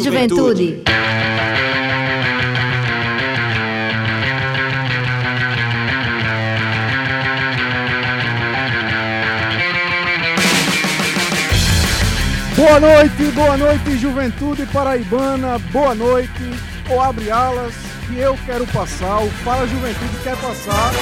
Juventude. Boa noite, boa noite, juventude paraibana, boa noite, ou abre alas, que eu quero passar, o Fala Juventude quer passar,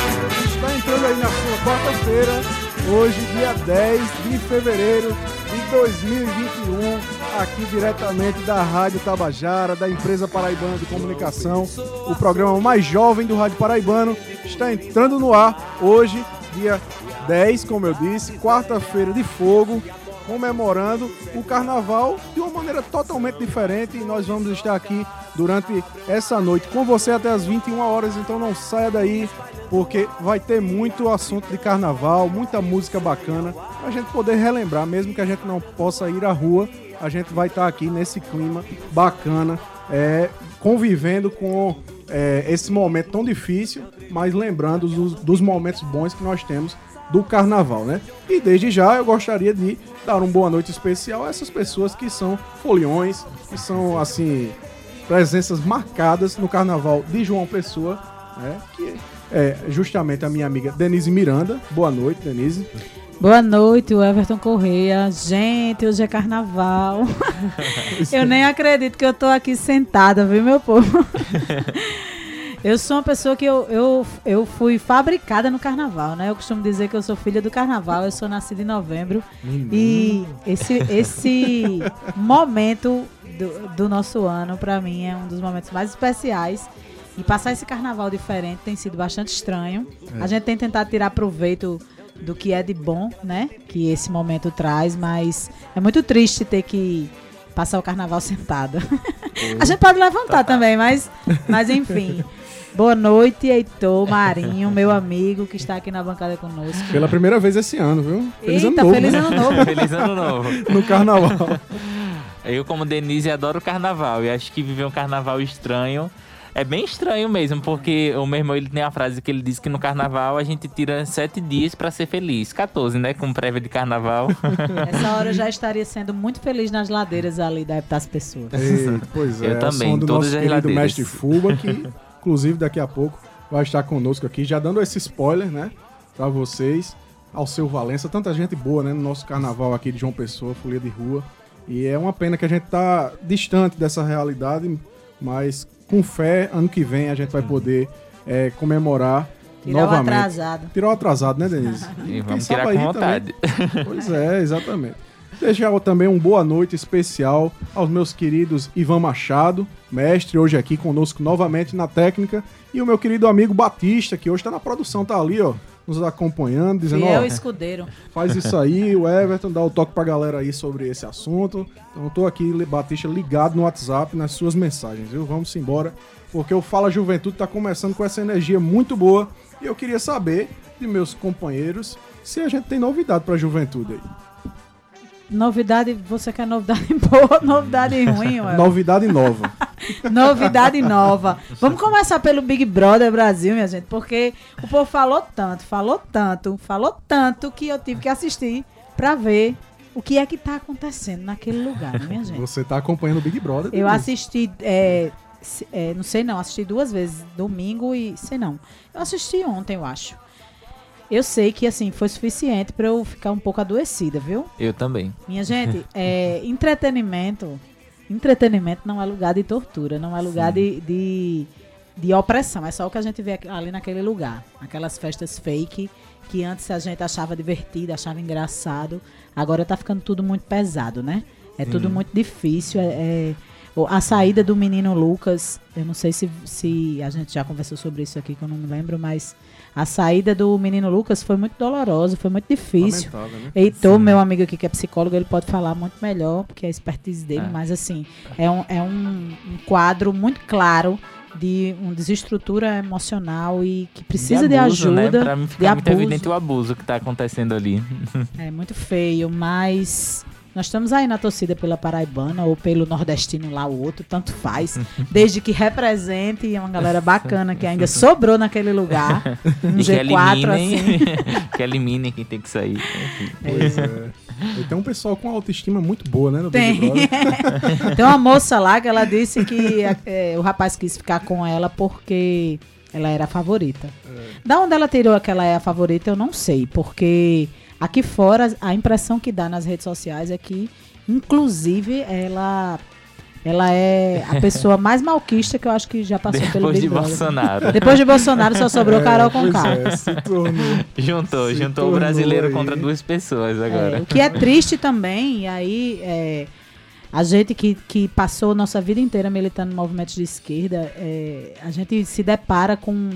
está entrando aí na sua quarta-feira, hoje, dia 10 de fevereiro de 2021, aqui diretamente da Rádio Tabajara, da empresa Paraibana de Comunicação, o programa mais jovem do Rádio Paraibano, está entrando no ar hoje, dia 10, como eu disse, quarta-feira de fogo, comemorando o carnaval de uma maneira totalmente diferente. E nós vamos estar aqui durante essa noite com você até as 21 horas, então não saia daí porque vai ter muito assunto de carnaval, muita música bacana pra gente poder relembrar, mesmo que a gente não possa ir à rua, a gente vai estar aqui nesse clima bacana, é, convivendo com é, esse momento tão difícil, mas lembrando dos, dos momentos bons que nós temos do carnaval, né? E desde já eu gostaria de dar uma boa noite especial a essas pessoas que são foliões, que são assim presenças marcadas no carnaval de João Pessoa, né? Que é justamente a minha amiga Denise Miranda. Boa noite, Denise. Boa noite, o Everton Correia. Gente, hoje é carnaval. eu nem acredito que eu tô aqui sentada, viu, meu povo? Eu sou uma pessoa que eu, eu, eu fui fabricada no carnaval, né? Eu costumo dizer que eu sou filha do carnaval, eu sou nascida em novembro. E esse, esse momento do, do nosso ano, para mim, é um dos momentos mais especiais. E passar esse carnaval diferente tem sido bastante estranho. A gente tem tentado tirar proveito do que é de bom, né? Que esse momento traz, mas é muito triste ter que passar o carnaval sentada. A gente pode levantar também, mas, mas enfim. Boa noite, Heitor Marinho, meu amigo que está aqui na bancada conosco. Pela primeira vez esse ano, viu? Feliz Eita, ano novo. Feliz ano novo. feliz ano novo. no carnaval. Eu, como Denise, adoro carnaval e acho que viver um carnaval estranho é bem estranho mesmo, porque o meu irmão ele tem a frase que ele diz que no carnaval a gente tira sete dias para ser feliz. 14, né? Com prévia de carnaval. Essa hora eu já estaria sendo muito feliz nas ladeiras ali das pessoas. Ei, pois é, eu também, do todas nosso as querido ladeiras. mestre Fuba, que inclusive daqui a pouco vai estar conosco aqui, já dando esse spoiler, né? Pra vocês, ao seu Valença, tanta gente boa, né? No nosso carnaval aqui de João Pessoa, Folia de Rua. E é uma pena que a gente tá distante dessa realidade, mas com fé, ano que vem a gente vai poder é, comemorar Tirar novamente. o atrasado. Tirar o atrasado, né, Denise? E vamos tirar com vontade. Também. Pois é, exatamente. Deixar também um boa noite especial aos meus queridos Ivan Machado, mestre, hoje aqui conosco novamente na técnica, e o meu querido amigo Batista, que hoje está na produção, tá ali, ó, nos acompanhando, dizendo, Fiel ó, escudeiro. faz isso aí, o Everton, dá o toque pra galera aí sobre esse assunto. Então eu tô aqui, Batista, ligado no WhatsApp, nas suas mensagens, viu? Vamos embora, porque o Fala Juventude tá começando com essa energia muito boa, e eu queria saber de meus companheiros se a gente tem novidade pra juventude aí. Novidade, você quer novidade boa ou novidade ruim, ué? Novidade nova. novidade nova. Vamos começar pelo Big Brother Brasil, minha gente, porque o povo falou tanto, falou tanto, falou tanto que eu tive que assistir pra ver o que é que tá acontecendo naquele lugar, minha gente. Você tá acompanhando o Big Brother? Eu assisti, é, é, não sei não, assisti duas vezes, domingo e sei não. Eu assisti ontem, eu acho. Eu sei que, assim, foi suficiente para eu ficar um pouco adoecida, viu? Eu também. Minha gente, é, entretenimento. Entretenimento não é lugar de tortura, não é lugar de, de, de, opressão. É só o que a gente vê ali naquele lugar. Aquelas festas fake que antes a gente achava divertido, achava engraçado. Agora tá ficando tudo muito pesado, né? É tudo muito difícil. É, é- a saída do menino Lucas, eu não sei se, se a gente já conversou sobre isso aqui, que eu não me lembro, mas a saída do menino Lucas foi muito dolorosa, foi muito difícil. Lamentável, né? Heitor, meu amigo aqui que é psicólogo, ele pode falar muito melhor, porque é a expertise dele, É. mas assim, é um, é um, um quadro muito claro de uma desestrutura emocional e que precisa de, abuso, né? ajuda. Pra mim de fica muito abuso. evidente o abuso que tá acontecendo ali. É muito feio, mas nós estamos aí na torcida pela paraibana ou pelo nordestino lá, o outro, tanto faz. Desde que represente uma galera bacana que ainda sobrou naquele lugar. Um e que G4 eliminem, assim. que eliminem quem tem que sair. Enfim. Pois é. E tem um pessoal com autoestima muito boa, né? No Tem. Big Brother. Tem uma moça lá que ela disse que é, o rapaz quis ficar com ela porque ela era a favorita. Da onde ela tirou que ela é a favorita, eu não sei. Porque aqui fora, a impressão que dá nas redes sociais é que, inclusive, ela, ela é a pessoa mais malquista que eu acho que já passou pelo Depois Big de Brother. Bolsonaro. Depois de Bolsonaro só sobrou Carol com é, se tornou. Juntou, Se juntou o brasileiro aí. contra duas pessoas agora. É, o que é triste também, e aí é, a gente que, que passou nossa vida inteira militando em movimentos de esquerda, é, a gente se depara com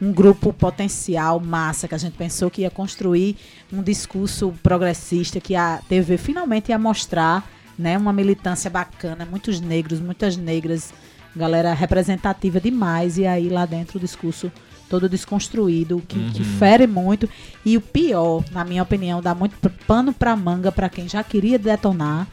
um grupo potencial massa que a gente pensou que ia construir um discurso progressista, que a TV finalmente ia mostrar né, uma militância bacana, muitos negros, muitas negras, galera representativa demais, e aí lá dentro o discurso todo desconstruído, que, que fere muito. E o pior, na minha opinião, dá muito pano pra manga pra quem já queria detonar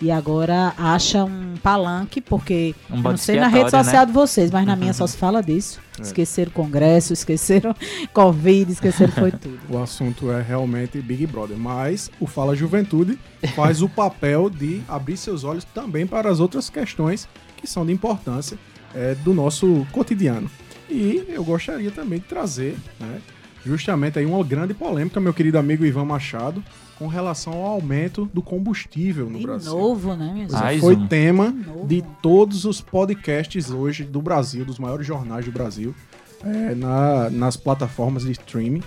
e agora acha um palanque, porque Um não sei na rede expiatório, social né? de vocês, mas na minha só se fala disso. Esqueceram o Congresso, esqueceram Covid, esqueceram foi tudo. O assunto é realmente Big Brother, mas o Fala Juventude faz o papel de abrir seus olhos também para as outras questões que são de importância é, do nosso cotidiano. E eu gostaria também de trazer né, justamente aí uma grande polêmica, meu querido amigo Ivan Machado, com relação ao aumento do combustível no De Brasil. novo, né, minha Pois gente? é, foi um. tema De de todos os podcasts hoje do Brasil, dos maiores jornais do Brasil, é, na- nas plataformas de streaming.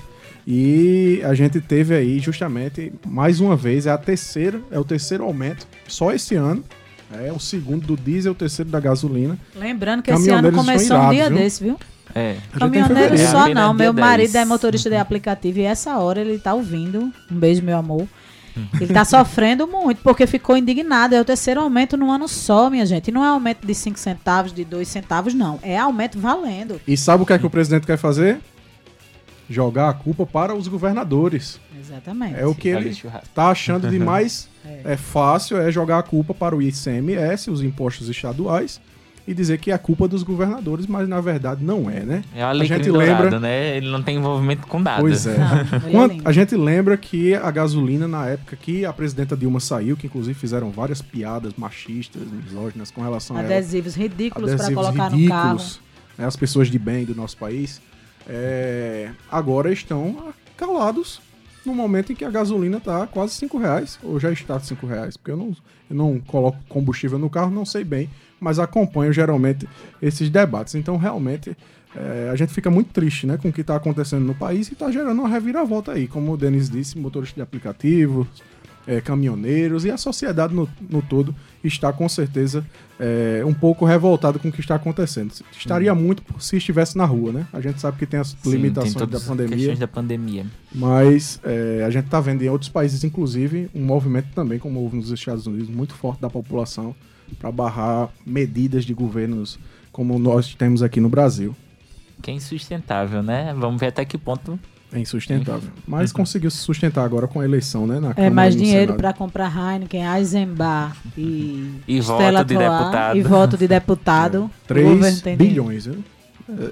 E a gente teve aí justamente mais uma vez, é a terceira, é o terceiro aumento, só esse ano. É o segundo do diesel, o terceiro da gasolina. Lembrando que esse ano começou estão um dia irados, viu? desse, viu? É. Caminhoneiro fevereiro. só Apenas não. Meu marido 10. é motorista de aplicativo e essa hora ele tá ouvindo. Um beijo, meu amor. Ele tá sofrendo muito porque ficou indignado. É o terceiro aumento no ano só, minha gente. E não é aumento de 5 centavos, de 2 centavos, não. É aumento valendo. E sabe o que é que o presidente quer fazer? Jogar a culpa para os governadores. Exatamente. É o que ele tá achando de mais É. é. fácil é jogar a culpa para o ICMS, os impostos estaduais, e dizer que é culpa dos governadores, mas na verdade não é, né? É a alecrim gente dourado, lembra. né? Ele não tem envolvimento com nada. Pois é. Não, é a gente lembra que a gasolina, na época que a presidenta Dilma saiu, que inclusive fizeram várias piadas machistas, misóginas com relação a ela, Adesivos ridículos para adesivos colocar no carro. né, as pessoas de bem do nosso país, é, agora estão calados no momento em que a gasolina está quase 5 reais, ou já está 5 reais, porque eu não, eu não coloco combustível no carro, não sei bem, mas acompanho geralmente esses debates. Então, realmente, é, a gente fica muito triste né, com o que está acontecendo no país e está gerando uma reviravolta aí, como o Denis disse, motoristas de aplicativos, é, caminhoneiros e a sociedade no, no todo está com certeza é, um pouco revoltada com o que está acontecendo. Estaria muito se estivesse na rua, né? A gente sabe que tem as Sim, tem limitações todas da pandemia, questões da pandemia. mas é, a gente está vendo em outros países, inclusive, um movimento também, como houve nos Estados Unidos, muito forte da população para barrar medidas de governos como nós temos aqui no Brasil. Que é insustentável, né? Vamos ver até que ponto. É insustentável. Mas conseguiu se sustentar agora com a eleição, né? Na É Câmara mais dinheiro para comprar Heineken, Eisenbar e, E voto Stella de Artois, deputado. E voto de deputado. Governo 3 tem dinheiro. bilhões, viu?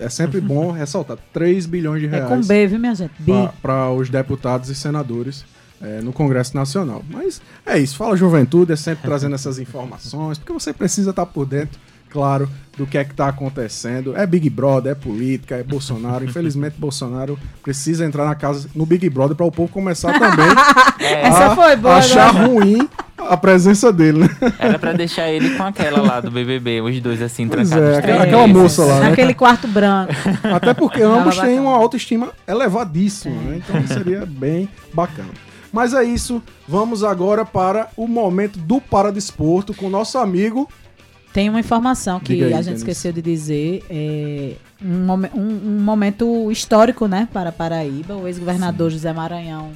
É é sempre bom ressaltar. 3 bilhões de É reais com B, viu, minha gente? Para os deputados e senadores é, no Congresso Nacional. Mas é isso. Fala Juventude, é sempre trazendo essas informações, porque você precisa estar por dentro, claro, do que é que está acontecendo. É Big Brother, é política, é Bolsonaro. Infelizmente, Bolsonaro precisa entrar na casa no Big Brother para o povo começar também É, Essa a foi boa, achar né? ruim a presença dele, né? era pra deixar ele com aquela lá do BBB, os dois assim, Pois trancados. é, aquela- aquela moça lá, né? Naquele quarto branco. Até porque ambos têm uma autoestima elevadíssima, né? Então seria bem bacana. Mas é isso, vamos agora para o momento do Paradesporto com o nosso amigo. Tem uma informação que aí, a gente Denise. esqueceu de dizer. É um, um- um momento histórico, né, para Paraíba. O ex-governador José Maranhão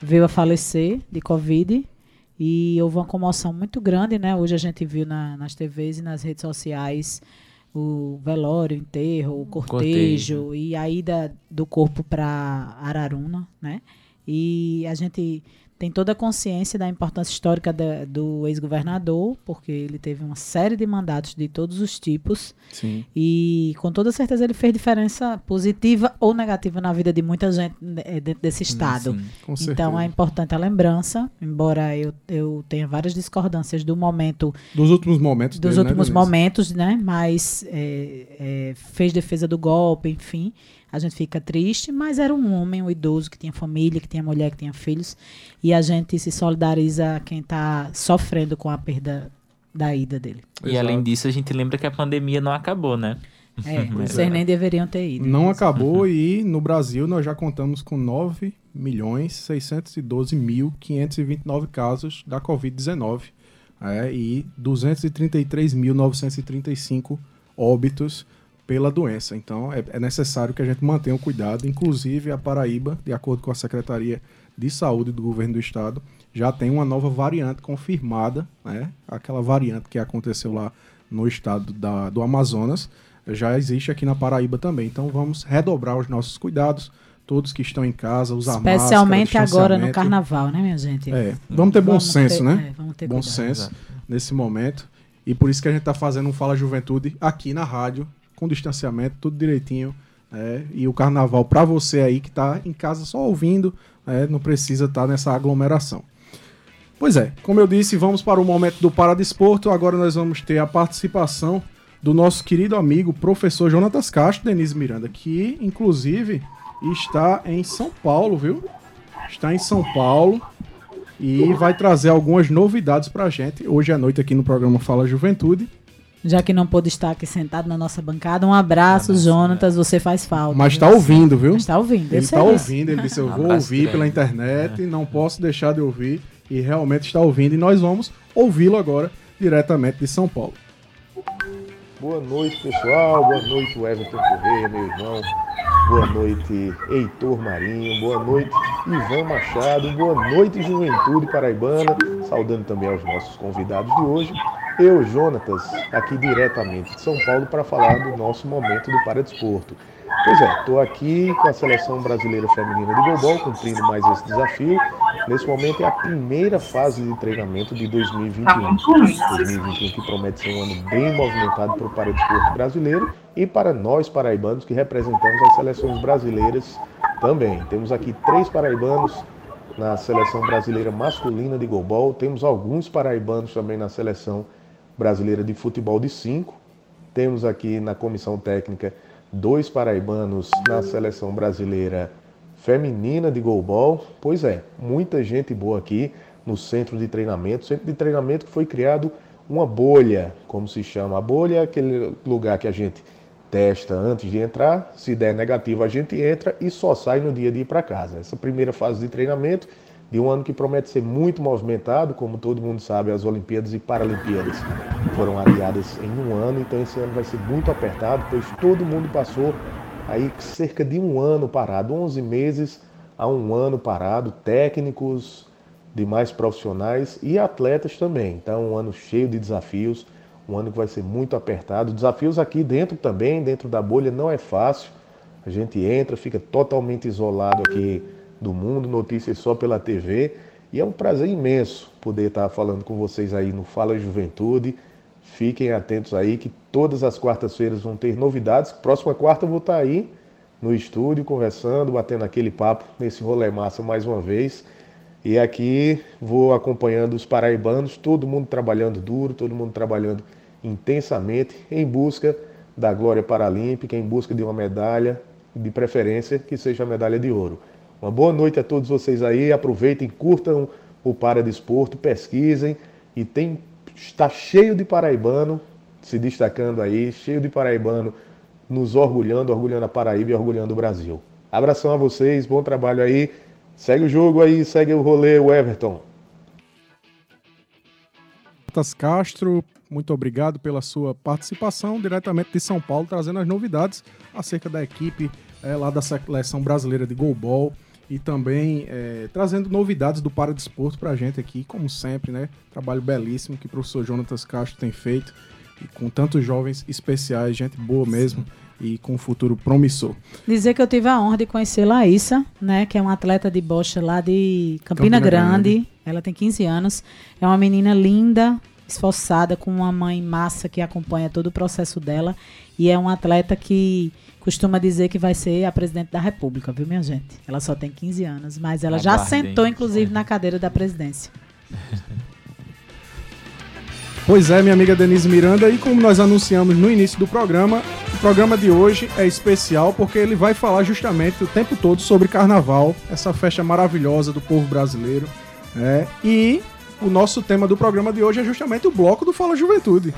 veio a falecer de Covid. E houve uma comoção muito grande, né? Hoje a gente viu na- nas TVs e nas redes sociais o velório, o enterro, o cortejo, Cortejo. e a ida do corpo para Araruna, né? E a gente tem toda a consciência da importância histórica da, do ex-governador, porque ele teve uma série de mandatos de todos os tipos. Sim. E com toda certeza ele fez diferença positiva ou negativa na vida de muita gente eh, dentro desse estado. Sim. Então é importante a lembrança, embora eu, eu tenha várias discordâncias do momento, Dos últimos momentos dos dele, né, últimos Denise? momentos, né? Mas é, é, fez defesa do golpe, enfim. A gente fica triste, mas era um homem, um idoso que tinha família, que tinha mulher, que tinha filhos. E a gente se solidariza a quem está sofrendo com a perda da ida dele. E Exato. além disso, a gente lembra que a pandemia não acabou, né? É, vocês é. nem deveriam ter ido. Não acabou e no Brasil nós já contamos com 9 milhões 612 mil 529 casos da Covid-19 é, e 233.935 óbitos pela doença. Então é, é necessário que a gente mantenha o cuidado. Inclusive a Paraíba, de acordo com a Secretaria de Saúde do Governo do Estado, já tem uma nova variante confirmada, né? Aquela variante que aconteceu lá no estado da, do Amazonas já existe aqui na Paraíba também. Então vamos redobrar os nossos cuidados, todos que estão em casa, usar Especialmente máscara, agora no carnaval, né, minha gente? É, vamos ter bom Vamos senso, ter- né? é, vamos ter bom cuidado. senso Exato. nesse momento. E por isso que a gente está fazendo um Fala Juventude aqui na rádio, com distanciamento, tudo direitinho. é, e o carnaval para você aí que está em casa só ouvindo, é, não precisa estar nessa aglomeração. Pois é, como eu disse, vamos para o momento do Paradesporto. Agora nós vamos ter a participação do nosso querido amigo, professor Jonatas Castro, Denise Miranda, que inclusive está em São Paulo, viu? Está em São Paulo e vai trazer algumas novidades pra gente hoje à noite aqui no programa Fala Juventude. Já que não pôde estar aqui sentado na nossa bancada, um abraço, Jonatas, você faz falta. Mas está ouvindo, viu? Mas tá ouvindo. Ele está disso. ouvindo, ele disse: Eu vou Abraço ouvir grande. pela internet, não posso deixar de ouvir. E realmente está ouvindo, e nós vamos ouvi-lo agora diretamente de São Paulo. Boa noite, pessoal. Boa noite, Everton Correia, meu irmão. Boa noite, Heitor Marinho. Boa noite, Ivan Machado. Boa noite, Juventude Paraibana. Saudando também aos nossos convidados de hoje. Eu, Jonatas, aqui diretamente de São Paulo para falar do nosso momento do Paradesporto. Pois é, estou aqui com a seleção brasileira feminina de goalball, cumprindo mais esse desafio. Nesse momento é a primeira fase de treinamento de 2021. 2021 que promete ser um ano bem movimentado para o paradesporto brasileiro e para nós paraibanos que representamos as seleções brasileiras também. Temos aqui três paraibanos na seleção brasileira masculina de goalball, temos alguns paraibanos também na seleção brasileira de futebol de 5. Temos aqui na comissão técnica dois paraibanos na seleção brasileira feminina de goalball. Pois é, muita gente boa aqui no centro de treinamento, centro de treinamento que foi criado uma bolha, como se chama. A bolha é aquele lugar que a gente testa antes de entrar, se der negativo a gente entra e só sai no dia de ir para casa. Essa primeira fase de treinamento de um ano que promete ser muito movimentado, como todo mundo sabe, as Olimpíadas e Paralimpíadas foram adiadas em um ano, então esse ano vai ser muito apertado, pois todo mundo passou aí cerca de um ano parado, 11 meses a um ano parado, técnicos, demais profissionais e atletas também. Então, um ano cheio de desafios, um ano que vai ser muito apertado. Desafios aqui dentro também, dentro da bolha, não é fácil. A gente entra, fica totalmente isolado aqui do mundo, notícias só pela TV. E é um prazer imenso poder estar falando com vocês aí no Fala Juventude. Fiquem atentos aí que todas as quartas-feiras vão ter novidades. Próxima quarta eu vou estar aí no estúdio conversando, batendo aquele papo nesse rolê massa mais uma vez. E aqui vou acompanhando os paraibanos, todo mundo trabalhando duro, todo mundo trabalhando intensamente em busca da glória paralímpica, em busca de uma medalha, de preferência que seja a medalha de ouro. Uma boa noite a todos vocês aí, aproveitem, curtam o Paradesporto, pesquisem e tem está cheio de paraibano se destacando aí, cheio de paraibano nos orgulhando, orgulhando a Paraíba e orgulhando o Brasil. Abração a vocês, bom trabalho aí. Segue o jogo aí, segue o rolê, o Everton. Castro, muito obrigado pela sua participação diretamente de São Paulo, trazendo as novidades acerca da equipe eh, lá da seleção brasileira de goalball e também eh, trazendo novidades do Paradesporto pra gente aqui, como sempre, né? Trabalho belíssimo que o professor Jonatas Castro tem feito com tantos jovens especiais, gente boa mesmo e com um futuro promissor. Dizer que eu tive a honra de conhecer Laísa, né, que é uma atleta de bocha lá de Campina, Campina Grande. Grande. Ela tem 15 anos. É uma menina linda, esforçada, com uma mãe massa que acompanha todo o processo dela. E é uma atleta que costuma dizer que vai ser a presidente da República, viu, minha gente? Ela só tem 15 anos, mas ela já sentou, inclusive, na cadeira da presidência. Pois é, minha amiga Denise Miranda, e como nós anunciamos no início do programa, o programa de hoje é especial porque ele vai falar justamente o tempo todo sobre carnaval, essa festa maravilhosa do povo brasileiro. Né? E o nosso tema do programa de hoje é justamente o bloco do Fala Juventude.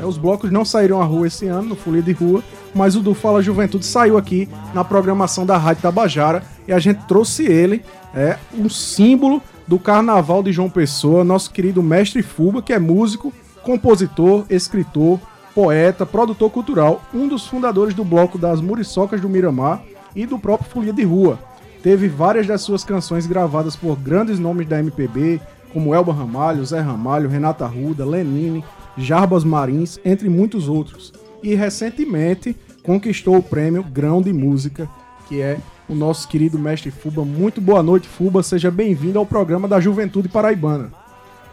é, os blocos não saíram à rua esse ano, no Folia de Rua, mas o do Fala Juventude saiu aqui na programação da Rádio Tabajara e a gente trouxe ele, é um símbolo do Carnaval de João Pessoa, nosso querido mestre Fuba, que é músico, compositor, escritor, poeta, produtor cultural, um dos fundadores do bloco das Muriçocas do Miramar e do próprio Folia de Rua. Teve várias das suas canções gravadas por grandes nomes da MPB, como Elba Ramalho, Zé Ramalho, Renata Ruda, Lenine, Jarbas Marins, entre muitos outros. E recentemente conquistou o prêmio Grão de Música, que é o nosso querido mestre Fuba. Muito boa noite, Fuba. Seja bem-vindo ao programa da Juventude Paraibana.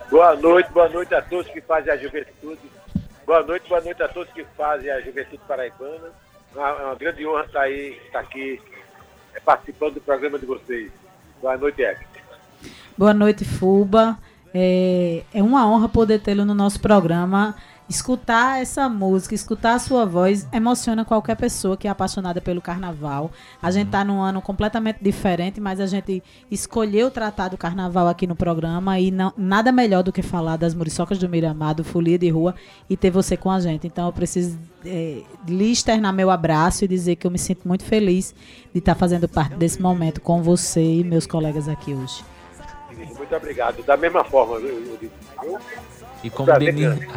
Boa noite, boa noite a todos que fazem a juventude. Boa noite, boa noite a todos que fazem a juventude paraibana. É uma, uma grande honra estar aí, estar aqui é, participando do programa de vocês. Boa noite, Hector. Boa noite, Fuba. É, é uma honra poder tê-lo no nosso programa escutar essa música, escutar a sua voz, emociona qualquer pessoa que é apaixonada pelo carnaval. A gente está num ano completamente diferente, mas a gente escolheu tratar do carnaval aqui no programa e não, nada melhor do que falar das muriçocas do Miramar, do Folia de Rua e ter você com a gente. Então eu preciso é, lhe externar meu abraço e dizer que eu me sinto muito feliz de estar tá fazendo parte desse momento com você e meus colegas aqui hoje. Muito obrigado. Da mesma forma, viu? E como Denise,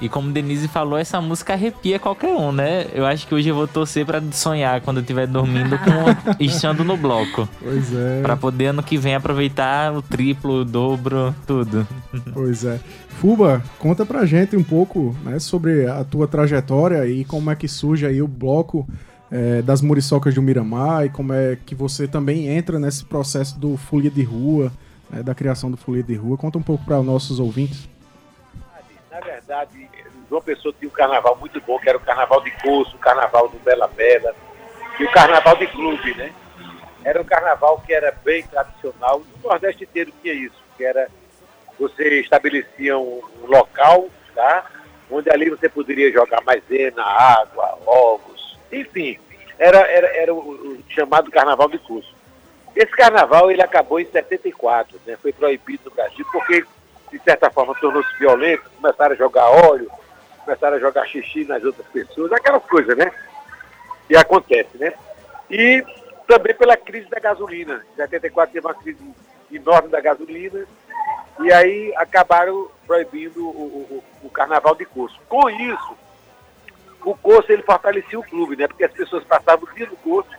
e como Denise falou, essa música arrepia qualquer um, né? Eu acho que hoje eu vou torcer para sonhar quando eu estiver dormindo com estando no bloco. Pois é. Para poder ano que vem aproveitar o triplo, o dobro, tudo. Pois é. Fuba, conta pra gente um pouco, né, sobre a tua trajetória e como é que surge aí o bloco é, das muriçocas do Miramar e como é que você também entra nesse processo do Folia de Rua, né, da criação do Folia de Rua. Conta um pouco para os nossos ouvintes. Na verdade, João Pessoa tinha um carnaval muito bom, que era o carnaval de curso, o carnaval do Bela Bela e o carnaval de clube, né? Era um carnaval que era bem tradicional. No Nordeste inteiro tinha isso, que era você estabelecia um, local, tá? Onde ali você poderia jogar maisena, água, ovos, enfim, era, era, era o, o chamado carnaval de curso. Esse carnaval ele acabou em 74, né? Foi proibido no Brasil porque de certa forma, tornou-se violento, começaram a jogar óleo, começaram a jogar xixi nas outras pessoas, aquelas coisas, né? Que acontece, né? E também pela crise da gasolina. Em 74 teve uma crise enorme da gasolina, e aí acabaram proibindo o, o, o carnaval de curso. Com isso, o curso ele fortalecia o clube, né? Porque as pessoas passavam o dia no curso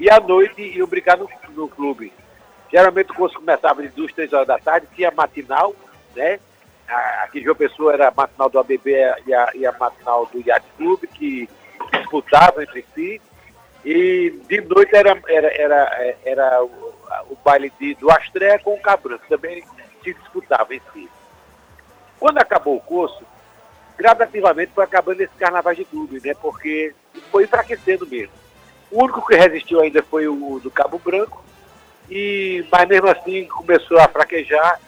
e à noite iam brincar no, no clube. Geralmente o curso começava de duas, três horas da tarde, tinha matinal, né? Aqui em João Pessoa era a matinal do ABB e a, e a matinal do Yacht Clube, que disputavam entre si. E de noite era, era, era, era o, o baile de, do Astré com o Cabran, que também se disputava em si. Quando acabou o curso, gradativamente foi acabando esse carnaval de clube, né? Porque foi enfraquecendo mesmo. O único que resistiu ainda foi o do Cabo Branco, e, mas mesmo assim começou a fraquejar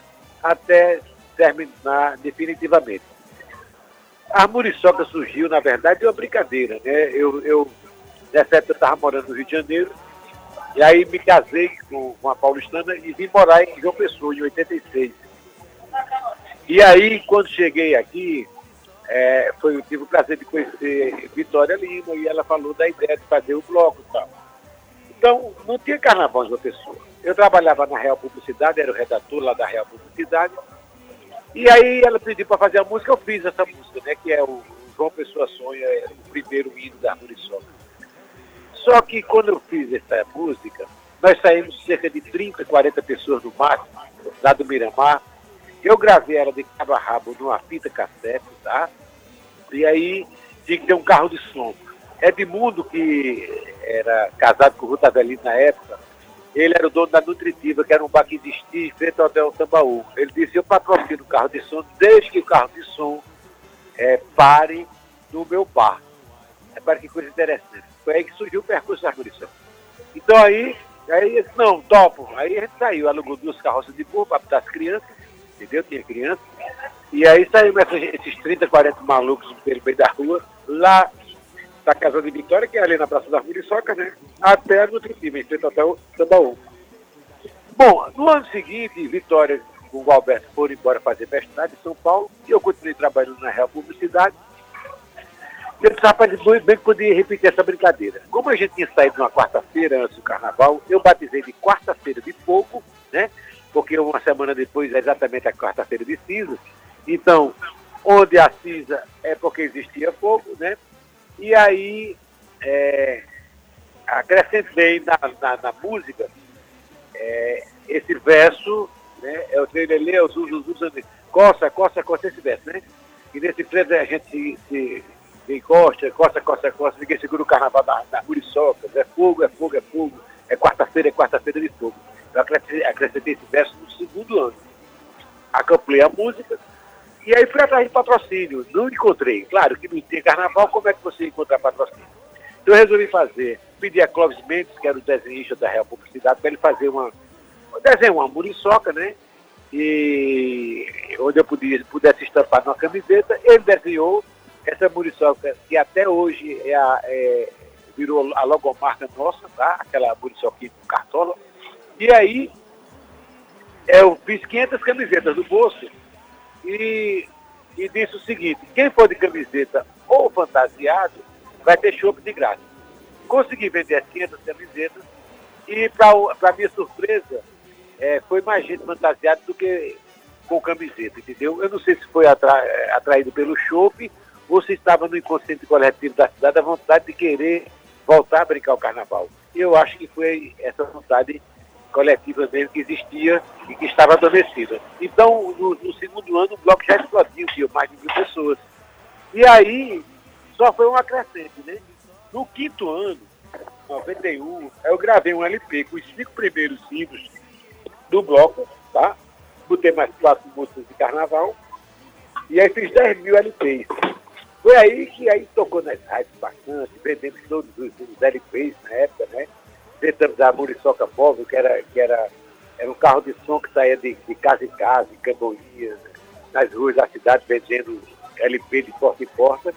até terminar definitivamente. A muriçoca surgiu, na verdade, de uma brincadeira. Né? Eu, eu, nessa época, eu estava morando no Rio de Janeiro, e aí me casei com, com a paulistana e vim morar em João Pessoa, em 86. E aí, quando cheguei aqui, é, foi, eu tive o prazer de conhecer Vitória Lima e ela falou da ideia de fazer o bloco e tal. Então, não tinha carnaval em João Pessoa. Eu trabalhava na Real Publicidade, era o redator lá da Real Publicidade, e aí ela pediu para fazer a música, eu fiz essa música, né? Que é o João Pessoa Sonha, é o primeiro hino da Muriçoca. Só que quando eu fiz essa música, nós saímos cerca de 30, 40 pessoas no máximo, lá do Miramar. Eu gravei ela de cabo a rabo numa fita cassete, tá? E aí tinha que ter um carro de som. Edmundo, que era casado com Ruta Avelino na época, ele era o dono da Nutritiva, que era um bar que existia em frente ao Hotel Tambaú. Ele disse, eu patrocino o carro de som, desde que o carro de som é, pare no meu bar. É para que coisa interessante. Foi aí que surgiu o percurso da Armorição. Então aí, aí não, topo. Aí a gente saiu, alugou duas carroças de burro para as crianças, entendeu? Tinha criança. E aí saímos esses 30, 40 malucos pelo meio da rua, lá da Casa de Vitória, que é ali na Praça da Muriçoca, né? Até a Nutritiva, em frente até o Sambaú. Bom, no ano seguinte, Vitória com o Alberto foram embora fazer mestrado em São Paulo, e eu continuei trabalhando na Real Publicidade. Eu rapaz, bem que podia repetir essa brincadeira. Como a gente tinha saído numa quarta-feira antes do carnaval, eu batizei de quarta-feira de fogo, né? Porque uma semana depois é exatamente a quarta-feira de cinza. Então, onde a cinza é porque existia fogo, né? E aí, é, acrescentei na, na, na música é, esse verso, né? É o trelelê, é o zuzu, coça, coça, coça, esse verso, né? E nesse trecho a gente se, se, se encosta, coça, coça, coça, ninguém segura o carnaval da, da Muriçoca, é fogo, é fogo, é fogo, é quarta-feira, é quarta-feira de fogo. Eu acrescentei, acrescentei esse verso no segundo ano. Acamplei a música, e aí fui atrás de patrocínio, não encontrei. Claro que não tem carnaval, como é que você encontra patrocínio? Então eu resolvi fazer, pedi a Clóvis Mendes, que era o desenhista da Real Publicidade, para ele fazer uma, desenho, uma muriçoca, né? E onde eu podia, pudesse estampar numa camiseta. Ele desenhou essa muriçoca, que até hoje é a, é, virou a logomarca nossa, tá? Aquela muriçoquinha com cartola. E aí eu fiz 500 camisetas do bolso e, e disse o seguinte: quem for de camiseta ou fantasiado vai ter chopp de graça. Consegui vender as 500 camisetas e, para minha surpresa, é, foi mais gente fantasiada do que com camiseta, entendeu? Eu não sei se foi atra, atraído pelo chopp ou se estava no inconsciente coletivo da cidade a vontade de querer voltar a brincar o carnaval. Eu acho que foi essa vontade coletiva mesmo que existia e que estava adormecida. Então, no, no, segundo ano, o bloco já explodiu, deu mais de mil pessoas. E aí, só foi um acrescente, né? No quinto ano, 91, eu gravei um LP com os cinco primeiros singles do bloco, tá? Botei mais quatro músicas de carnaval. E aí fiz 10 mil LPs. Foi aí que aí tocou nas rádios bastante, vendemos todos os, os LPs na época, né? Tentamos a Muriçoca Móvel, que era, que era, era um carro de som que saía de, de casa em casa, em Camboinhas, nas ruas da cidade, vendendo LP de porta em porta,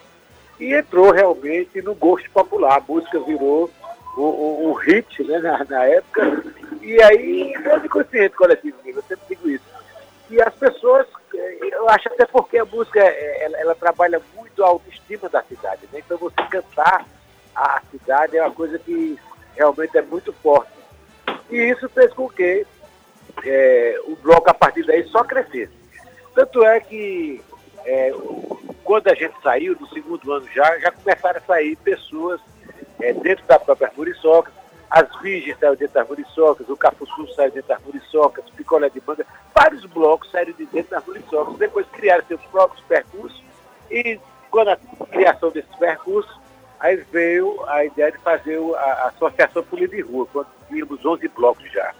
e entrou realmente no gosto popular. A música virou um, um hit né, na, na, época, e aí eu consciente coletivo, eu sempre digo isso. E as pessoas, eu acho até porque a música ela, ela trabalha muito a autoestima da cidade, né? então você cantar a cidade é uma coisa que realmente é muito forte. E isso fez com que é, o bloco, a partir daí, só crescesse. Tanto é que, é, quando a gente saiu, no segundo ano já, já começaram a sair pessoas é, dentro da própria Muriçoca, as Virgens saíram dentro das Muriçocas, o Cafuçu saiu dentro das Muriçocas, Picolé de Manga, vários blocos saíram de dentro das Muriçocas. Depois criaram seus próprios percursos e, quando a criação desses percursos, Aí veio a ideia de fazer a, Associação Folia de Rua, quando tínhamos 11 blocos já.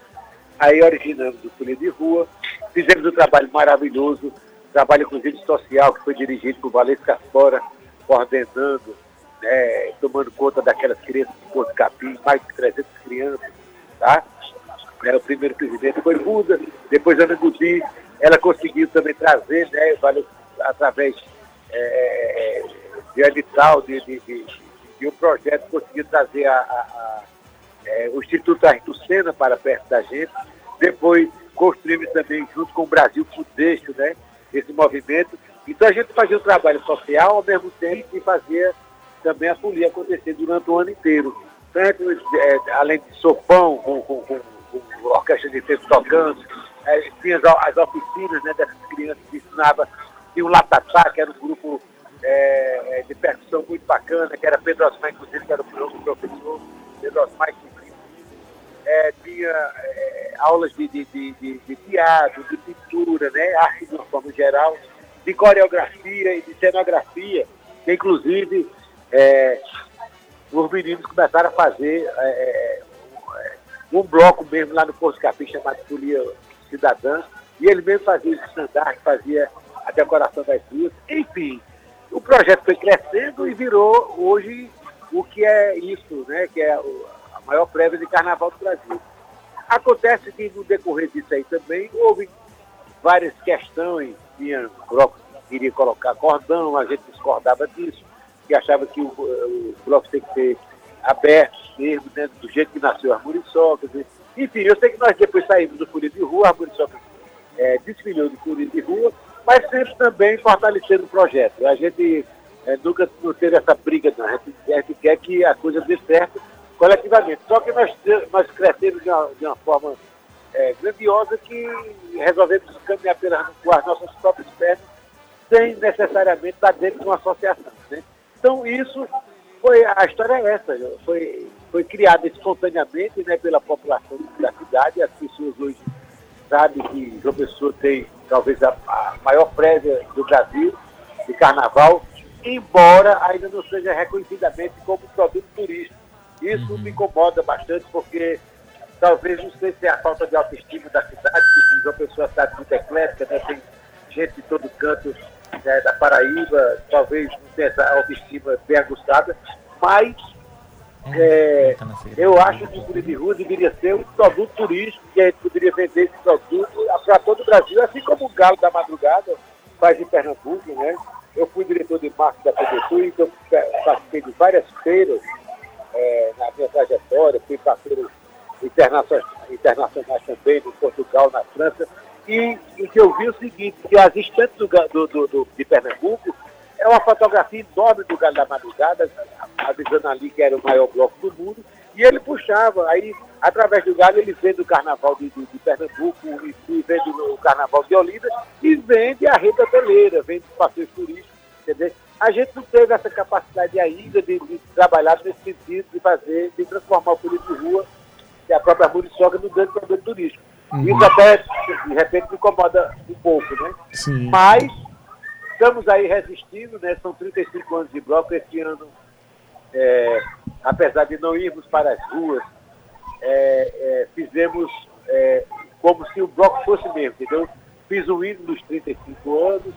Aí originamos o Folia de Rua, fizemos um trabalho maravilhoso, trabalho inclusive social, que foi dirigido por Valesca Fora, coordenando, né, tomando conta daquelas crianças de Porto Capim, mais de 300 crianças, tá? É, o primeiro presidente foi Buda, depois Ana Gudi, ela conseguiu também trazer, né, através é, de edital, de, de, de e o projeto conseguiu trazer a, a, a, é, o Instituto Arthur Sena para perto da gente. Depois construímos também, junto com o Brasil Fudeixo, né, esse movimento. Então a gente fazia o trabalho social ao mesmo tempo que fazia também a folia acontecer durante o ano inteiro. Tanto, é, além de sopão, com, com, com, com orquestra de tempo tocando, é, tinha as, as, oficinas né, dessas crianças que ensinavam, tinha o Latatá, que era um grupo é, é, de percussão muito bacana, que era Pedro Osmar, inclusive, que era o professor, Pedro Osmar, que é, tinha é, aulas de, de, de, de, teatro, de pintura, né, arte de uma forma geral, de coreografia e de cenografia. que inclusive é, os meninos começaram a fazer é, é um bloco mesmo lá no Posto Capim chamado Folia Cidadã, e ele mesmo fazia o estandarte, fazia a decoração das ruas, enfim. O projeto foi crescendo e virou hoje o que é isso, né? Que é a maior prévia de carnaval do Brasil. Acontece que no decorrer disso aí também houve várias questões, tinha bloco que queria colocar cordão, a gente discordava disso, que achava que o, o bloco tem que ser aberto mesmo, né, do jeito que nasceu a muriçocas. Enfim, eu sei que nós depois saímos do Furinho de Rua, a muriçoca é, desfilou do Furinho de Rua, mas sempre também fortalecendo o projeto. A gente é, nunca não teve essa briga, não. A gente, a gente, quer que a coisa dê certo coletivamente. Só que nós, nós crescemos de uma, de uma forma é, grandiosa que resolvemos caminhar pelas, com as nossas próprias pernas, sem necessariamente estar dentro de uma associação. Né? Então, isso foi, a história é essa, foi, foi criada espontaneamente né, pela população da cidade, as pessoas hoje sabem que João Pessoa tem talvez a, a maior prévia do Brasil de carnaval, embora ainda não seja reconhecidamente como produto turístico. Isso uhum. me incomoda bastante, porque talvez não sei se é a falta de autoestima da cidade, que João Pessoa é uma cidade muito eclética, né? tem gente de todo canto né, da Paraíba, talvez não tenha essa autoestima bem aguçada, mas é, tá eu acho que o Rua deveria ser um produto turístico que a gente poderia vender esse produto para todo o Brasil, assim como o Galo da Madrugada faz em Pernambuco, né? Eu fui diretor de marketing da Prefeitura, então participei de várias feiras é, na minha trajetória, fui para feiras internacionais, internacionais também, no Portugal, na França, e o que eu vi é o seguinte, que as estantes do, do, do, de Pernambuco é uma fotografia enorme do Galo da Madrugada, avisando ali que era o maior bloco do mundo, e ele puxava, aí, através do Galo, ele vende o carnaval de, de, de Pernambuco, e, e, vende o carnaval de Olinda, e vende a rede hoteleira, vende os passeios turísticos, entendeu? A gente não teve essa capacidade ainda de, de trabalhar nesse sentido, de fazer, de transformar o político de rua, e a própria Muriçoca, no grande produto turístico. Uhum. Isso até, de repente, incomoda um pouco, né? Sim. Mas estamos aí resistindo, né? São 35 anos de bloco. Esse ano, é, apesar de não irmos para as ruas, é, é, fizemos é, como se o bloco fosse mesmo, entendeu? Fiz o hino dos 35 anos,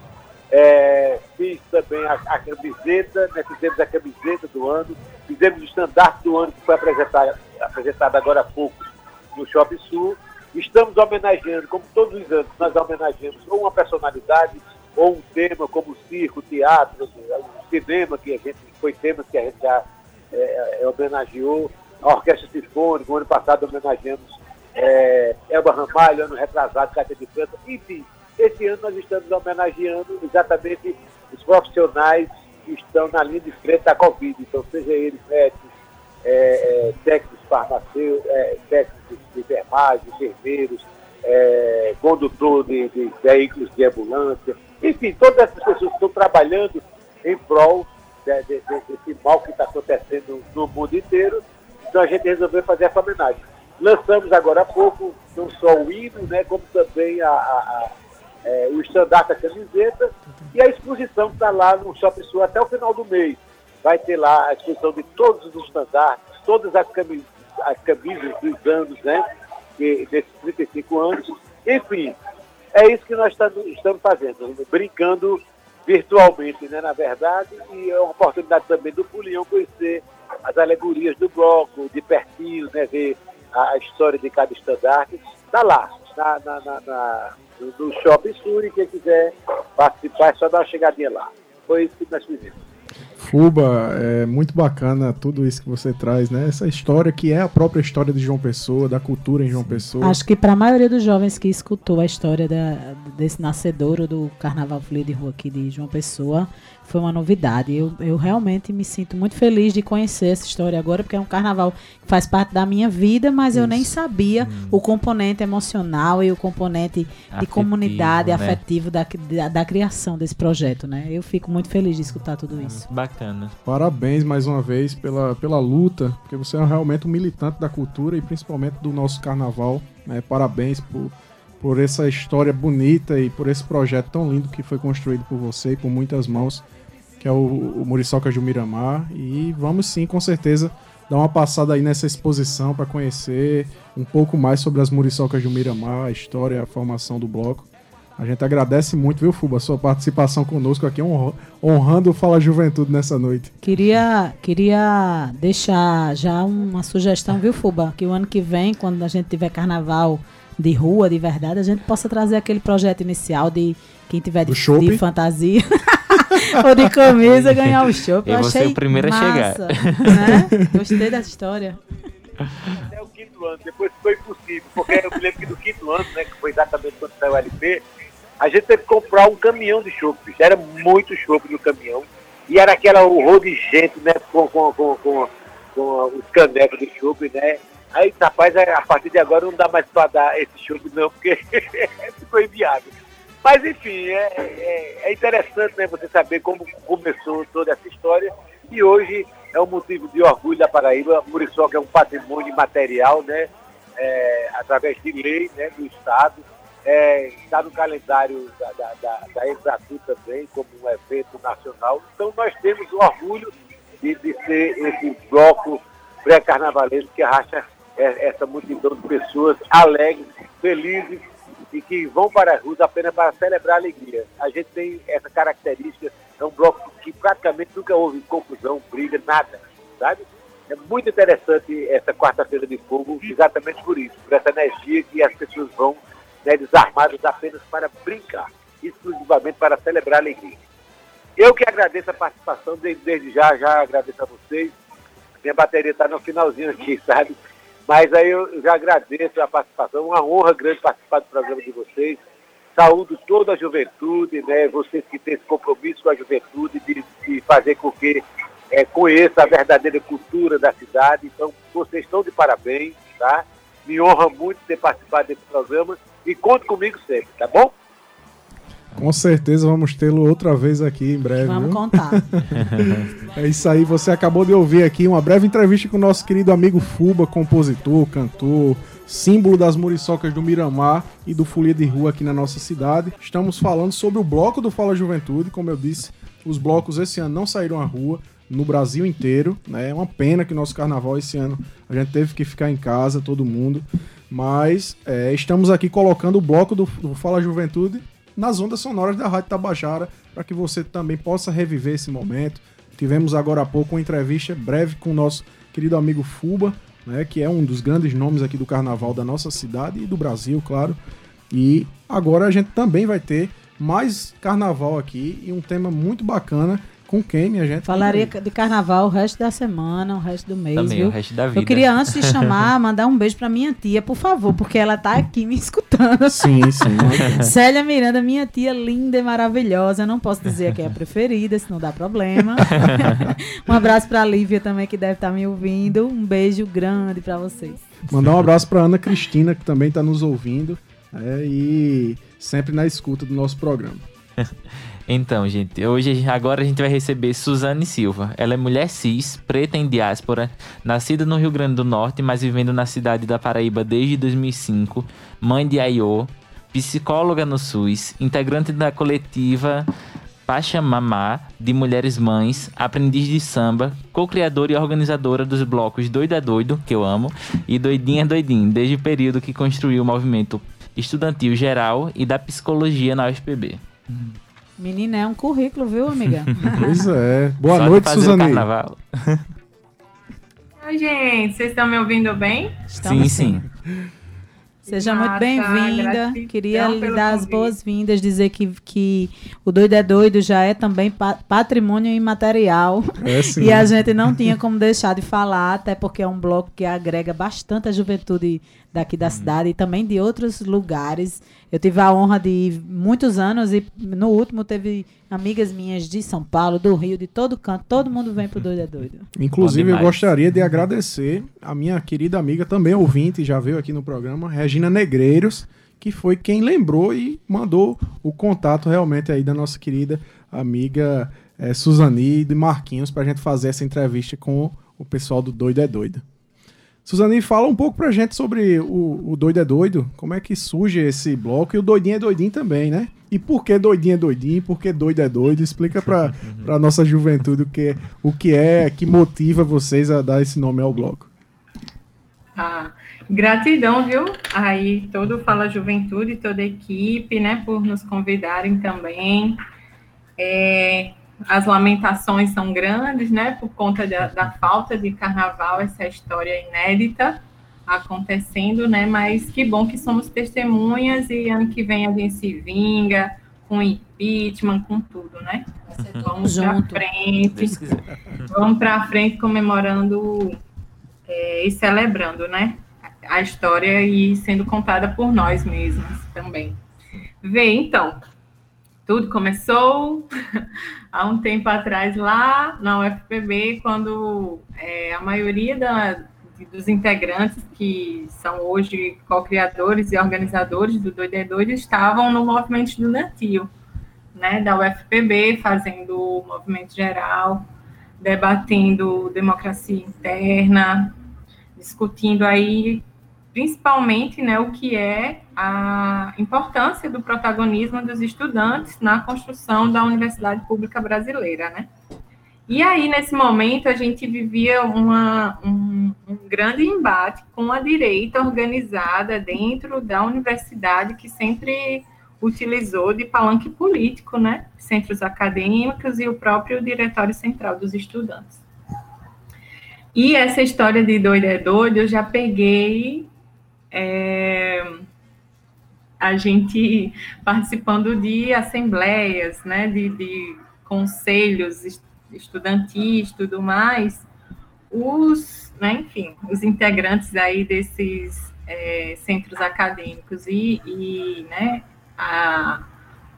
é, fiz também a, a camiseta, né? fizemos a camiseta do ano, fizemos o estandarte do ano que foi apresentado, apresentado agora há pouco no Shopping Sul. Estamos homenageando, como todos os anos, nós homenageamos uma personalidade, ou um tema como circo, teatro, cinema, que a gente foi tema que a gente já é, é, homenageou, a Orquestra Sinfônica, o ano passado homenageamos é, Elba Ramalho, ano retrasado, Cátia de França, enfim, esse ano nós estamos homenageando exatamente os profissionais que estão na linha de frente da Covid, então seja eles médicos, é, é, técnicos farmacêuticos, é, técnicos de enfermagem, enfermeiros, é, condutor de, de, veículos de ambulância, enfim, todas essas pessoas estão trabalhando em prol de, de, desse mal que está acontecendo no mundo inteiro, então a gente resolveu fazer essa homenagem. Lançamos agora há pouco não só o hino, né, como também a, a, a é, o estandarte da camiseta e a exposição está lá no Shopping Sul até o final do mês. Vai ter lá a exposição de todos os estandartes, todas as camisas, as camisas dos anos, né? Desses 35 anos. Enfim, é isso que nós estamos fazendo, brincando virtualmente, né, na verdade, e é uma oportunidade também do Pulião conhecer as alegorias do bloco, de pertinho, né, ver a, história de cada estandarte. Está lá, na, na, na, na do, Shopping Sul e quem quiser participar é só dar uma chegadinha lá. Foi isso que nós fizemos. Fuba, é muito bacana tudo isso que você traz, né? Essa história que é a própria história de João Pessoa, da cultura em João Pessoa. Acho que para a maioria dos jovens que escutou a história da, desse nascedouro do Carnaval Folia de Rua aqui de João Pessoa, foi uma novidade. Eu, eu realmente me sinto muito feliz de conhecer essa história agora, porque é um carnaval que faz parte da minha vida, mas Isso. eu nem sabia hum. o componente emocional e o componente afetivo, de comunidade, né? afetivo da, da, da, criação desse projeto, né? Eu fico muito feliz de escutar tudo isso. Bacana. Parabéns mais uma vez pela, pela luta, porque você é realmente um militante da cultura e principalmente do nosso carnaval. Né? Parabéns por por essa história bonita e por esse projeto tão lindo que foi construído por você e com muitas mãos. que é o, o Muriçoca de Miramar. E vamos sim, com certeza, dar uma passada aí nessa exposição para conhecer um pouco mais sobre as Muriçocas de Miramar, a história, a formação do bloco. A gente agradece muito, viu, Fuba, a sua participação conosco aqui, honrando o Fala Juventude nessa noite. Queria, queria deixar já uma sugestão, viu, Fuba? Que o ano que vem, quando a gente tiver carnaval de rua, de verdade, a gente possa trazer aquele projeto inicial de quem tiver de, de fantasia. ou de camisa ganhar o show. Eu vou ser o primeiro massa, a chegar. Né? Gostei dessa história. Até o quinto ano, depois foi impossível, porque eu me lembro que no quinto ano, né, que foi exatamente quando saiu o LP, a gente teve que comprar um caminhão de chope. Era muito chope no caminhão. E era aquela horror de gente, né? Com, com, com, com, com os canecos de chope, né? Aí, rapaz, a partir de agora não dá mais para dar esse chope, não, porque ficou inviável. Mas, enfim, é, é, é, interessante né, você saber como começou toda essa história. E hoje é um motivo de orgulho da Paraíba. Muriçoca é um patrimônio material, né? É, através de lei né, do Estado é, está no calendário da, da, da, da Exatu também, como um evento nacional. Então nós temos o orgulho de, de ser esse bloco pré-carnavalesco que arrasta essa multidão de pessoas alegres, felizes e que vão para as ruas apenas para celebrar a alegria. A gente tem essa característica, é um bloco que praticamente nunca houve confusão, briga, nada, sabe? É muito interessante essa quarta-feira de fogo, exatamente por isso, por essa energia que as pessoas vão né, desarmados apenas para brincar, exclusivamente para celebrar a alegria. Eu que agradeço a participação, desde, desde já, já agradeço a vocês. Minha bateria está no finalzinho aqui, sabe? Mas aí eu já agradeço a participação, uma honra grande participar do programa de vocês. Saúdo toda a juventude, né? Vocês que têm esse compromisso com a juventude de, de fazer com que é, conheça a verdadeira cultura da cidade. Então, vocês estão de parabéns, tá? Me honra muito ter participado desse programa e conte comigo sempre, tá bom? Com certeza vamos tê-lo outra vez aqui em breve. Vamos viu? contar. é isso aí, você acabou de ouvir aqui uma breve entrevista com o nosso querido amigo Fuba, compositor, cantor, símbolo das muriçocas do Miramar e do Folia de Rua aqui na nossa cidade. Estamos falando sobre o bloco do Fala Juventude, como eu disse, os blocos esse ano não saíram à rua no Brasil inteiro, né? É uma pena que nosso carnaval esse ano a gente teve que ficar em casa, todo mundo. Mas é, estamos aqui colocando o bloco do, do Fala Juventude nas ondas sonoras da Rádio Tabajara para que você também possa reviver esse momento. Tivemos agora há pouco uma entrevista breve com o nosso querido amigo Fuba, né, que é um dos grandes nomes aqui do carnaval da nossa cidade e do Brasil, claro. E agora a gente também vai ter mais carnaval aqui e um tema muito bacana com quem, minha gente? Falaria de carnaval o resto da semana, o resto do mês. Também, viu? o resto da vida. Eu queria, antes de chamar, mandar um beijo pra minha tia, por favor, porque ela tá aqui me escutando. Sim, sim. Célia Miranda, minha tia linda e maravilhosa. Eu não posso dizer que é a preferida, senão dá problema. um abraço pra Lívia também, que deve estar tá me ouvindo. Um beijo grande pra vocês. Mandar um abraço pra Ana Cristina, que também tá nos ouvindo. É, e sempre na escuta do nosso programa. Então, gente, hoje agora a gente vai receber Suzane Silva. Ela é mulher cis, preta em diáspora, nascida no Rio Grande do Norte, mas vivendo na cidade da Paraíba desde 2005, mãe de Aiô, psicóloga no SUS, integrante da coletiva Pachamamá de Mulheres Mães, aprendiz de samba, co-criadora e organizadora dos blocos Doida Doido, que eu amo, e Doidinha Doidinho, desde o período que construiu o movimento estudantil geral e da psicologia na UFPB. Menina, é um currículo, viu, amiga? pois é. Boa Só noite, Suzane. Oi, gente. Vocês estão me ouvindo bem? Estamos sim, sim. Seja muito bem-vinda. Queria lhe dar as boas-vindas, dizer que, que o Doido é Doido já é também patrimônio imaterial. É, sim. E a gente não tinha como deixar de falar, até porque é um bloco que agrega bastante a juventude daqui da uhum. cidade e também de outros lugares. Eu tive a honra de ir muitos anos e no último teve amigas minhas de São Paulo, do Rio, de todo canto. Todo mundo vem pro Doido é Doido. Inclusive, eu gostaria de agradecer a minha querida amiga, também ouvinte, já veio aqui no programa, Regina Negreiros, que foi quem lembrou e mandou o contato realmente aí da nossa querida amiga é, Suzani de Marquinhos para a gente fazer essa entrevista com o pessoal do Doido é Doido. Suzane, fala um pouco pra gente sobre o, o Doido é Doido, como é que surge esse bloco e o Doidinho é Doidinho também, né? E por que Doidinho é Doidinho, por que Doido é Doido? Explica pra, pra nossa juventude o que, o que é que motiva vocês a dar esse nome ao bloco. Ah, gratidão, viu? Aí todo Fala Juventude, toda a equipe, né, por nos convidarem também. É, as lamentações são grandes, né, por conta da, da, falta de carnaval, essa história inédita acontecendo, né, mas que bom que somos testemunhas e ano que vem a gente se vinga com impeachment, com tudo, né? Vamos para frente, vamos para frente comemorando é, e celebrando, né, a história e sendo contada por nós mesmos também. Vê, então, tudo começou há um tempo atrás lá na UFPB, quando é, a maioria da, dos integrantes que são hoje co-criadores e organizadores do Doido é Doido estavam no movimento estudantil, né, da UFPB, fazendo o movimento geral, debatendo democracia interna, discutindo aí principalmente né, o que é a importância do protagonismo dos estudantes na construção da universidade pública brasileira, né? E aí, nesse momento, a gente vivia uma, um, um grande embate com a direita organizada dentro da universidade, que sempre utilizou de palanque político, né? Centros acadêmicos e o próprio Diretório Central dos Estudantes. E essa história de doido é doido, eu já peguei é, a gente participando de assembleias, né, de, de conselhos estudantis, tudo mais, os, né, enfim, os integrantes aí desses é, centros acadêmicos e, e né, a,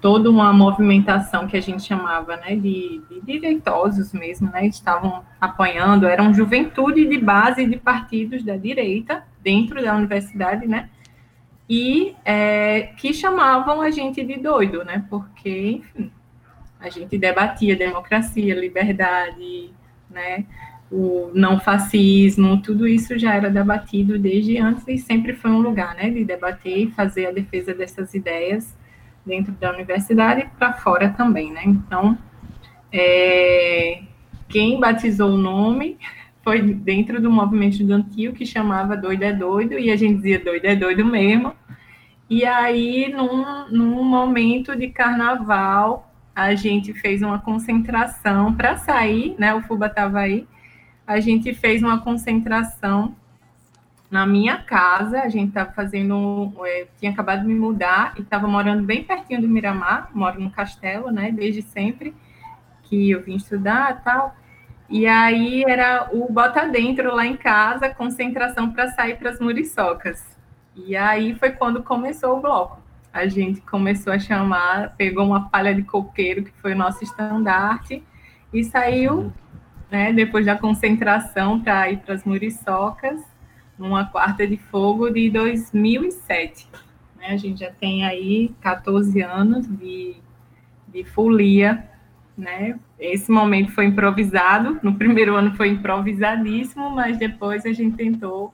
toda uma movimentação que a gente chamava né, de, de direitosos mesmo, né, estavam apoiando, eram juventude de base de partidos da direita dentro da universidade, né, e é, que chamavam a gente de doido, né, porque, enfim, a gente debatia democracia, liberdade, né, o não fascismo, tudo isso já era debatido desde antes e sempre foi um lugar, né, de debater e fazer a defesa dessas ideias dentro da universidade e para fora também, né? Então, é, quem batizou o nome foi dentro do movimento estudantil que chamava Doido é Doido, e a gente dizia Doido é Doido mesmo. E aí, num, num momento de carnaval, a gente fez uma concentração para sair, né? O Fuba estava aí. A gente fez uma concentração na minha casa. A gente estava fazendo. É, tinha acabado de me mudar e estava morando bem pertinho do Miramar, moro no castelo, né? Desde sempre que eu vim estudar e tal. E aí era o bota dentro lá em casa, concentração para sair para as muriçocas. E aí foi quando começou o bloco. A gente começou a chamar, pegou uma palha de coqueiro, que foi o nosso estandarte, e saiu, né, depois da concentração, para ir para as muriçocas numa quarta de fogo de 2007. Né? A gente já tem aí 14 anos de, de folia, né? Esse momento foi improvisado, no primeiro ano foi improvisadíssimo, mas depois a gente tentou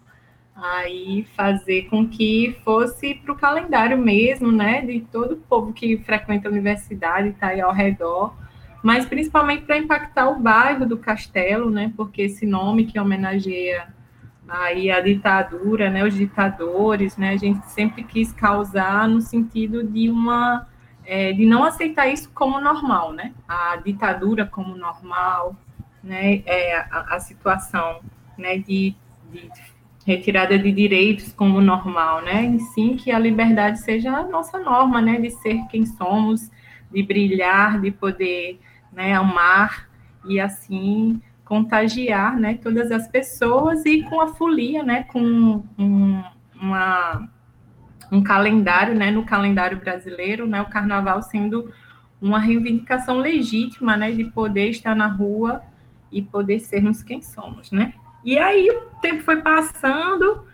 aí fazer com que fosse para o calendário mesmo, né, de todo o povo que frequenta a universidade, está aí ao redor, mas principalmente para impactar o bairro do Castelo, né, porque esse nome que homenageia aí a ditadura, né, os ditadores, né, a gente sempre quis causar no sentido de uma é, de não aceitar isso como normal, né, a ditadura como normal, né, é, a, a situação, né, de, de, retirada de direitos como normal, né, e sim que a liberdade seja a nossa norma, né, de ser quem somos, de brilhar, de poder, né, amar e assim contagiar né, todas as pessoas e com a folia, né, com um, uma, um calendário, né, no calendário brasileiro, né, o carnaval sendo uma reivindicação legítima, né, de poder estar na rua e poder sermos quem somos, né? E aí o tempo foi passando,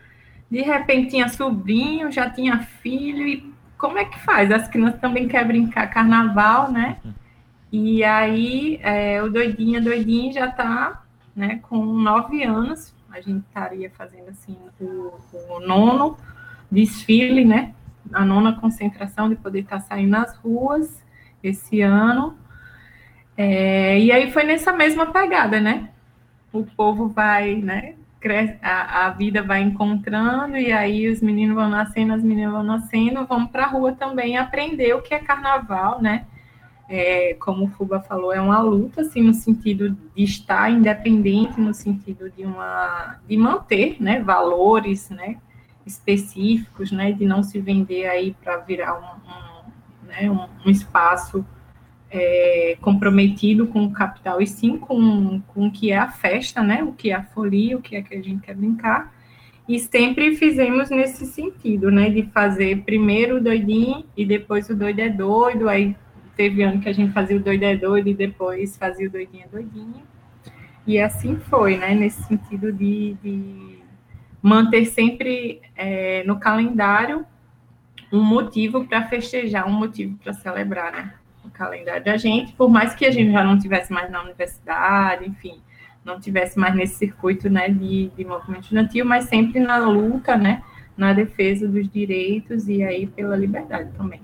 de repente tinha sobrinho, já tinha filho, e como é que faz? As crianças também querem brincar carnaval, né? E aí, é, o doidinha, doidinho já está né, com nove anos, a gente estaria fazendo assim o, o nono desfile, né? A nona concentração de poder estar saindo nas ruas esse ano. É, e aí foi nessa mesma pegada, né? O povo vai, né? A, a vida vai encontrando, e aí os meninos vão nascendo, as meninas vão nascendo, vamos para a rua também aprender o que é carnaval, né? É, como o Fuba falou, é uma luta, assim, no sentido de estar independente, no sentido de uma de manter, né, valores, né, específicos, né, de não se vender aí para virar um, um, né, um, um espaço é, comprometido com o capital e sim com, com o que é a festa, né? O que é a folia, o que é que a gente quer brincar. E sempre fizemos nesse sentido, né? De fazer primeiro o doidinho e depois o doido é doido. Aí teve ano que a gente fazia o doido é doido e depois fazia o doidinho é doidinho. E assim foi, né? Nesse sentido de, de manter sempre é, no calendário um motivo para festejar, um motivo para celebrar, né? o calendário da gente, por mais que a gente já não tivesse mais na universidade, enfim, não tivesse mais nesse circuito né, de, de movimento estudantil, mas sempre na luta, né, na defesa dos direitos e aí pela liberdade também.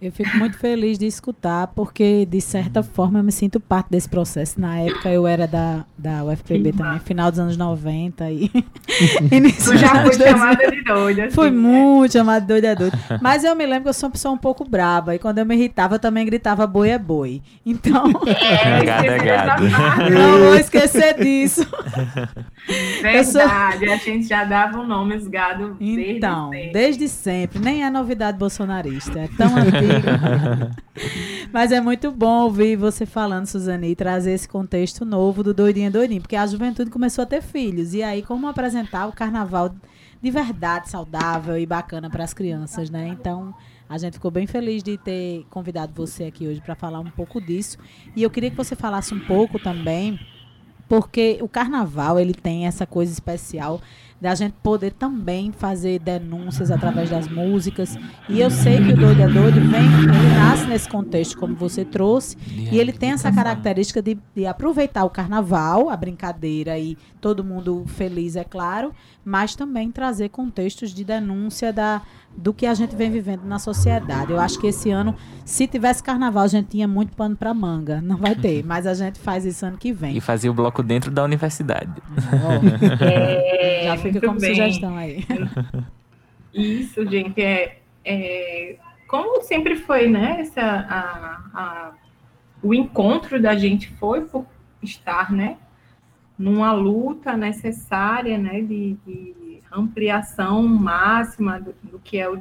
Eu fico muito feliz de escutar, porque, de certa forma, eu me sinto parte desse processo. Na época, eu era da, da UFPB também, final dos anos 90. E, tu já foi chamada de doida. Assim, Fui né? muito chamada de doida, doida. Mas eu me lembro que eu sou uma pessoa um pouco braba. E quando eu me irritava, eu também gritava boi é boi. Então... É, gado é gado. Não vou esquecer disso. Verdade, sou... a gente já dava o um nome os gado desde então, sempre. desde sempre. Nem é novidade bolsonarista. É tão antigo. Mas é muito bom ouvir você falando, Suzane, e trazer esse contexto novo do Doidinha Doidinho, porque a juventude começou a ter filhos. E aí, como apresentar o carnaval de verdade saudável e bacana para as crianças, né? Então, a gente ficou bem feliz de ter convidado você aqui hoje para falar um pouco disso. E eu queria que você falasse um pouco também, porque o carnaval ele tem essa coisa especial da gente poder também fazer denúncias através das músicas. E eu sei que o Doido é Doido vem, ele nasce nesse contexto, como você trouxe, e ele tem essa característica de, de aproveitar o carnaval, a brincadeira e todo mundo feliz, é claro, mas também trazer contextos de denúncia da, do que a gente vem vivendo na sociedade. Eu acho que esse ano, se tivesse carnaval, a gente tinha muito pano para manga. Não vai ter, mas a gente faz isso ano que vem. E fazia o bloco dentro da universidade. Oh, é, Já fica como bem. sugestão aí. Isso, gente, é, é como sempre foi, né? Essa, a, a, o encontro da gente foi por estar, né? Numa luta necessária, né? de, de ampliação máxima do, do que é o,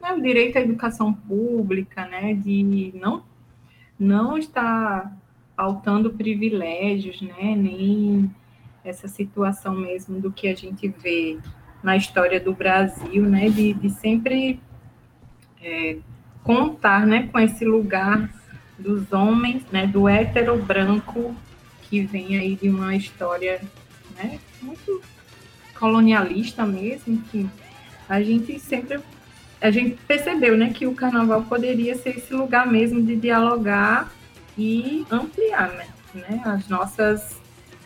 né, o, direito à educação pública, né, de não, não estar faltando privilégios, né, nem essa situação mesmo do que a gente vê na história do Brasil, né, de, de sempre é, contar, né, com esse lugar dos homens, né, do hétero branco que vem aí de uma história, né, muito colonialista mesmo, que a gente sempre a gente percebeu, né, que o carnaval poderia ser esse lugar mesmo de dialogar e ampliar, né, né as nossas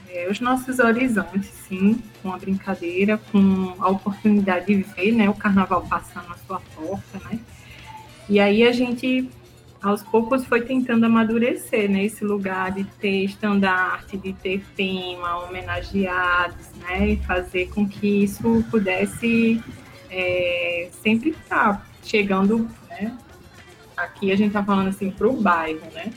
é, os nossos horizontes, sim, com a brincadeira, com a oportunidade de ver, né, o carnaval passando na sua porta, né, e aí a gente aos poucos foi tentando amadurecer nesse né, lugar de ter estandarte, de ter tema, homenageados, né, e fazer com que isso pudesse é, sempre estar chegando, né, aqui a gente está falando assim para o bairro, né,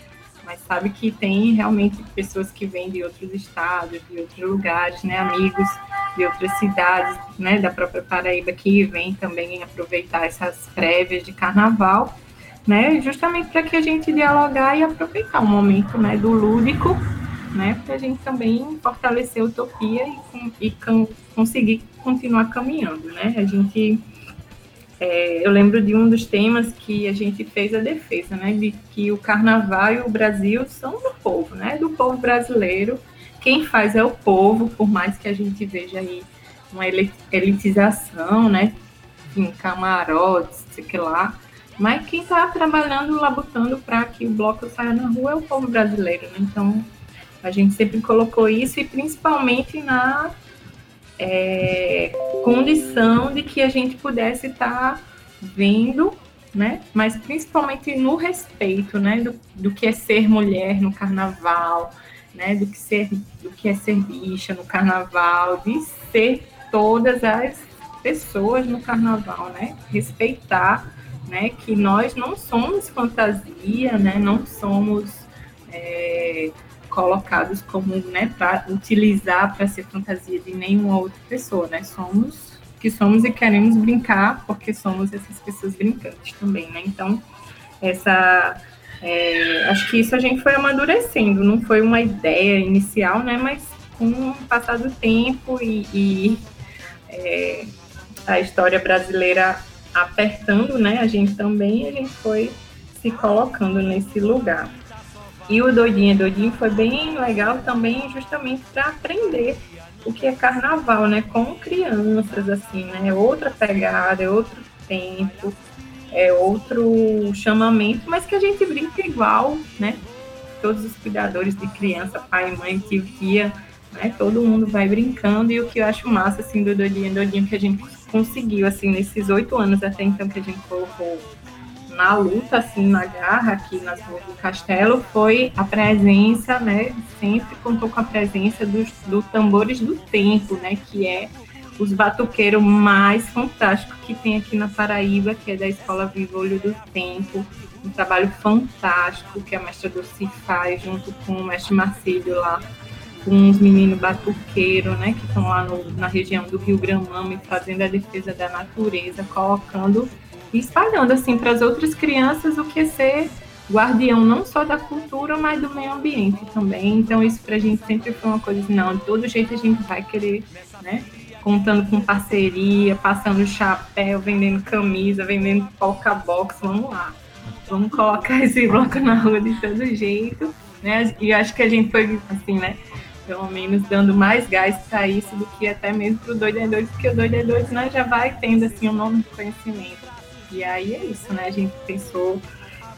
mas sabe que tem realmente pessoas que vêm de outros estados, de outros lugares, né, amigos de outras cidades, né, da própria Paraíba que vêm também aproveitar essas prévias de carnaval né? Justamente para que a gente dialogar e aproveitar o momento, né, do lúdico, né, para a gente também fortalecer a utopia e, e conseguir continuar caminhando, né? A gente é, eu lembro de um dos temas que a gente fez a defesa, né, de que o Carnaval e o Brasil são do povo, né, do povo brasileiro. Quem faz é o povo, por mais que a gente veja aí uma elitização, né, em camarotes, sei lá, mas quem está trabalhando, labutando para que o bloco saia na rua é o povo brasileiro, né? Então, a gente sempre colocou isso e principalmente na é, condição de que a gente pudesse estar tá vendo, né? Mas principalmente no respeito, né? Do, do que é ser mulher no carnaval, né? Do que ser, do que é ser bicha no carnaval, de ser todas as pessoas no carnaval, né? Respeitar, né? Que nós não somos fantasia, né? Não somos é, colocados como, né? Para utilizar para ser fantasia de nenhuma outra pessoa, né? Somos que somos e queremos brincar porque somos essas pessoas brincantes também, né? Então essa é, acho que isso a gente foi amadurecendo, não foi uma ideia inicial, né? Mas com o passar do tempo e, e é, a história brasileira apertando, né? A gente também, a gente foi se colocando nesse lugar. E o Doidinho Doidinho foi bem legal também, justamente para aprender o que é carnaval, né? Com crianças, assim, né? É outra pegada, é outro tempo, é outro chamamento, mas que a gente brinca igual, né? Todos os cuidadores de criança, pai, mãe, tio, tia, né? Todo mundo vai brincando e o que eu acho massa, assim, do Doidinho Doidinho que a gente conseguiu, assim, nesses oito anos até então que a gente colocou na luta, assim, na garra aqui nas ruas do castelo, foi a presença, né, sempre contou com a presença dos do tambores do tempo, né, que é os batuqueiros mais fantásticos que tem aqui na Paraíba, que é da Escola Viva Olho do Tempo, um trabalho fantástico que a mestra Dulce faz junto com o mestre Marcílio lá, os meninos batuqueiros, né, que estão lá no, na região do Rio Gramame, fazendo a defesa da natureza, colocando e espalhando assim para as outras crianças o que é ser guardião não só da cultura, mas do meio ambiente também. Então isso para a gente sempre foi uma coisa, não, de todo jeito a gente vai querer, né, contando com parceria, passando chapéu, vendendo camisa, vendendo polka box, vamos lá. Vamos colocar esse bloco na rua de todo jeito, né? E acho que a gente foi assim, né? Pelo menos dando mais gás para isso do que até mesmo para o Doido é Doido, porque o Doido é Doido né, já vai tendo assim um nome de conhecimento. E aí é isso, né? A gente pensou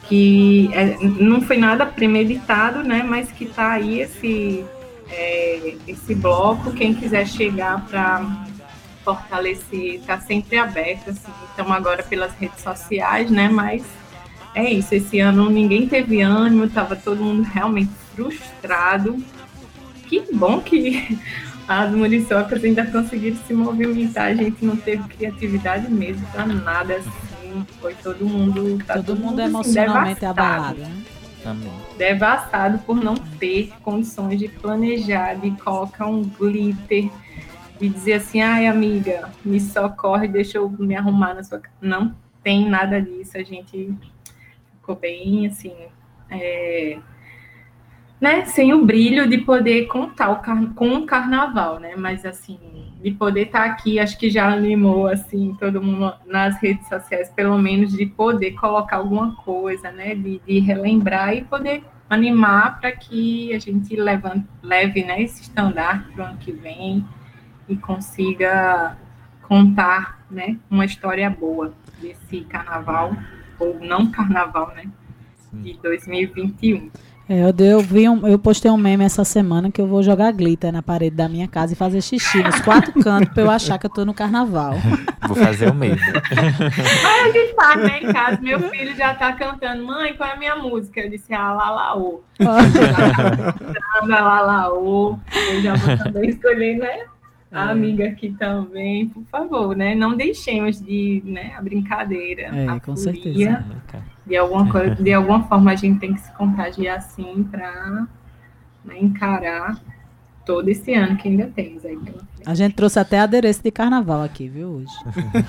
que é, não foi nada premeditado, né? Mas que está aí esse, é, esse bloco. Quem quiser chegar para fortalecer, está sempre aberto. Assim. Então agora pelas redes sociais, né? Mas é isso. Esse ano ninguém teve ânimo, estava todo mundo realmente frustrado que bom que as muriçocas ainda conseguiram se movimentar. A gente não teve criatividade mesmo para nada assim. Foi todo mundo. Tá todo, todo mundo, mundo assim, emocionalmente abalado. Né? Também. Devastado por não ter condições de planejar, de colocar um glitter, de dizer assim, ai amiga, me socorre, deixa eu me arrumar na sua Não tem nada disso. A gente ficou bem assim. É né, sem o brilho de poder contar o car com o carnaval, né? Mas assim, de poder estar tá aqui, acho que já animou assim todo mundo nas redes sociais, pelo menos de poder colocar alguma coisa, né? De, de relembrar e poder animar para que a gente levante, leve né, esse estandarte para o ano que vem e consiga contar né, uma história boa desse carnaval, ou não carnaval, né? De 2021. É, eu, eu, vi um, eu postei um meme essa semana que eu vou jogar glitter na parede da minha casa e fazer xixi nos quatro cantos pra eu achar que eu tô no carnaval. Vou fazer o mesmo. Aí a gente tá, né, em casa, meu filho já tá cantando, mãe, qual é a minha música? Eu disse, ah, lá, lá, ô. lá, lá, ô. Eu já vou também escolher, né? A é. amiga aqui também, por favor, né? Não deixemos de, né, a brincadeira, é, a com furia. certeza de alguma, coisa, de alguma forma a gente tem que se contagiar assim para né, encarar todo esse ano que ainda temos aí A gente trouxe até adereço de carnaval aqui, viu, hoje.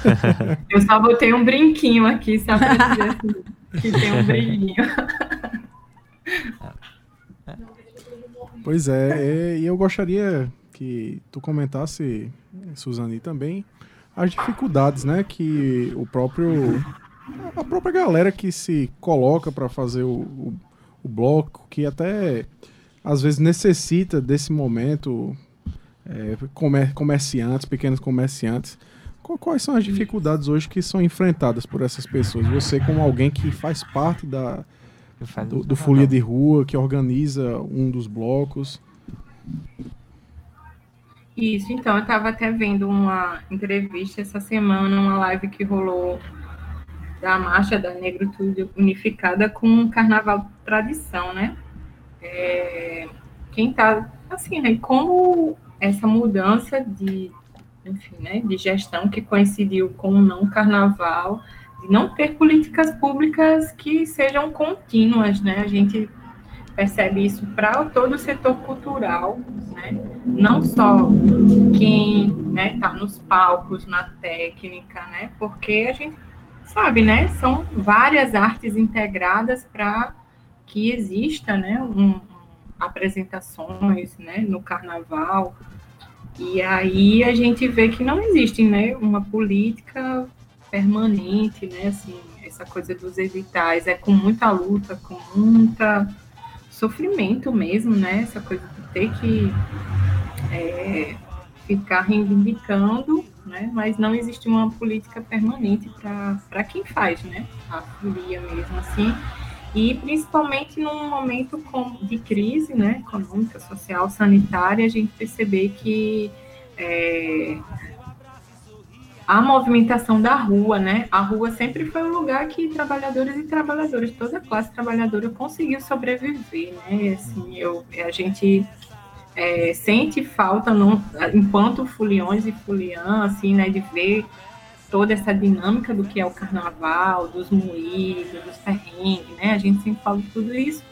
Eu só botei um brinquinho aqui, só para dizer assim, que tem um brilhinho. Pois é, e eu gostaria que tu comentasse, Suzane, também as dificuldades, né, que o próprio a própria galera que se coloca para fazer o, o, o, bloco, que até às vezes necessita desse momento, é, comer, comerciantes, pequenos comerciantes. Quais são as dificuldades hoje que são enfrentadas por essas pessoas? Você, como alguém que faz parte da, do, do Folia de Rua, que organiza um dos blocos. Isso, então, eu estava até vendo uma entrevista essa semana, uma live que rolou da Marcha da Negritude Unificada com o Carnaval Tradição, né? É, quem tá, assim, né, como essa mudança de, enfim, né, de gestão que coincidiu com o não carnaval, de não ter políticas públicas que sejam contínuas, né? A gente percebe isso para todo o setor cultural, né? Não só quem né, tá nos palcos, na técnica, né? Porque a gente sabe, né? São várias artes integradas para que exista, né? Um, apresentações, né? No carnaval. E aí a gente vê que não existe, né? Uma política permanente, né? Assim, essa coisa dos editais é com muita luta, com muita sofrimento mesmo, né? Essa coisa de ter que é, ficar reivindicando, né? Mas não existe uma política permanente para quem faz, né? A folia mesmo assim. E principalmente num momento de crise, né? Econômica, social, sanitária, a gente perceber que é, a movimentação da rua, né? A rua sempre foi um lugar que trabalhadores e trabalhadoras, toda a classe trabalhadora conseguiu sobreviver, né? Assim, eu, a gente é, sente falta, não, enquanto fuliões e fuliã, assim, né? De ver toda essa dinâmica do que é o carnaval, dos moídos, dos perrengues, né? A gente sempre fala tudo isso,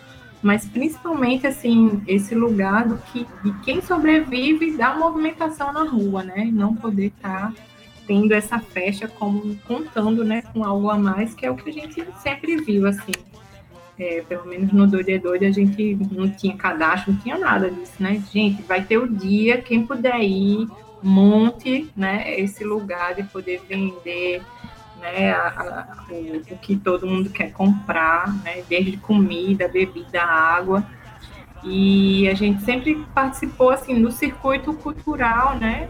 mas principalmente, assim, esse lugar do que, de quem sobrevive da movimentação na rua, né? Não poder estar... Tá tendo essa festa como contando, né, com algo a mais, que é o que a gente sempre viu, assim. É, pelo menos no Doide é a gente não tinha cadastro, não tinha nada disso, né? Gente, vai ter o dia, quem puder ir, monte, né, esse lugar de poder vender, né, a, a, o, o, que todo mundo quer comprar, né, desde comida, bebida, água. E a gente sempre participou, assim, do circuito cultural, né,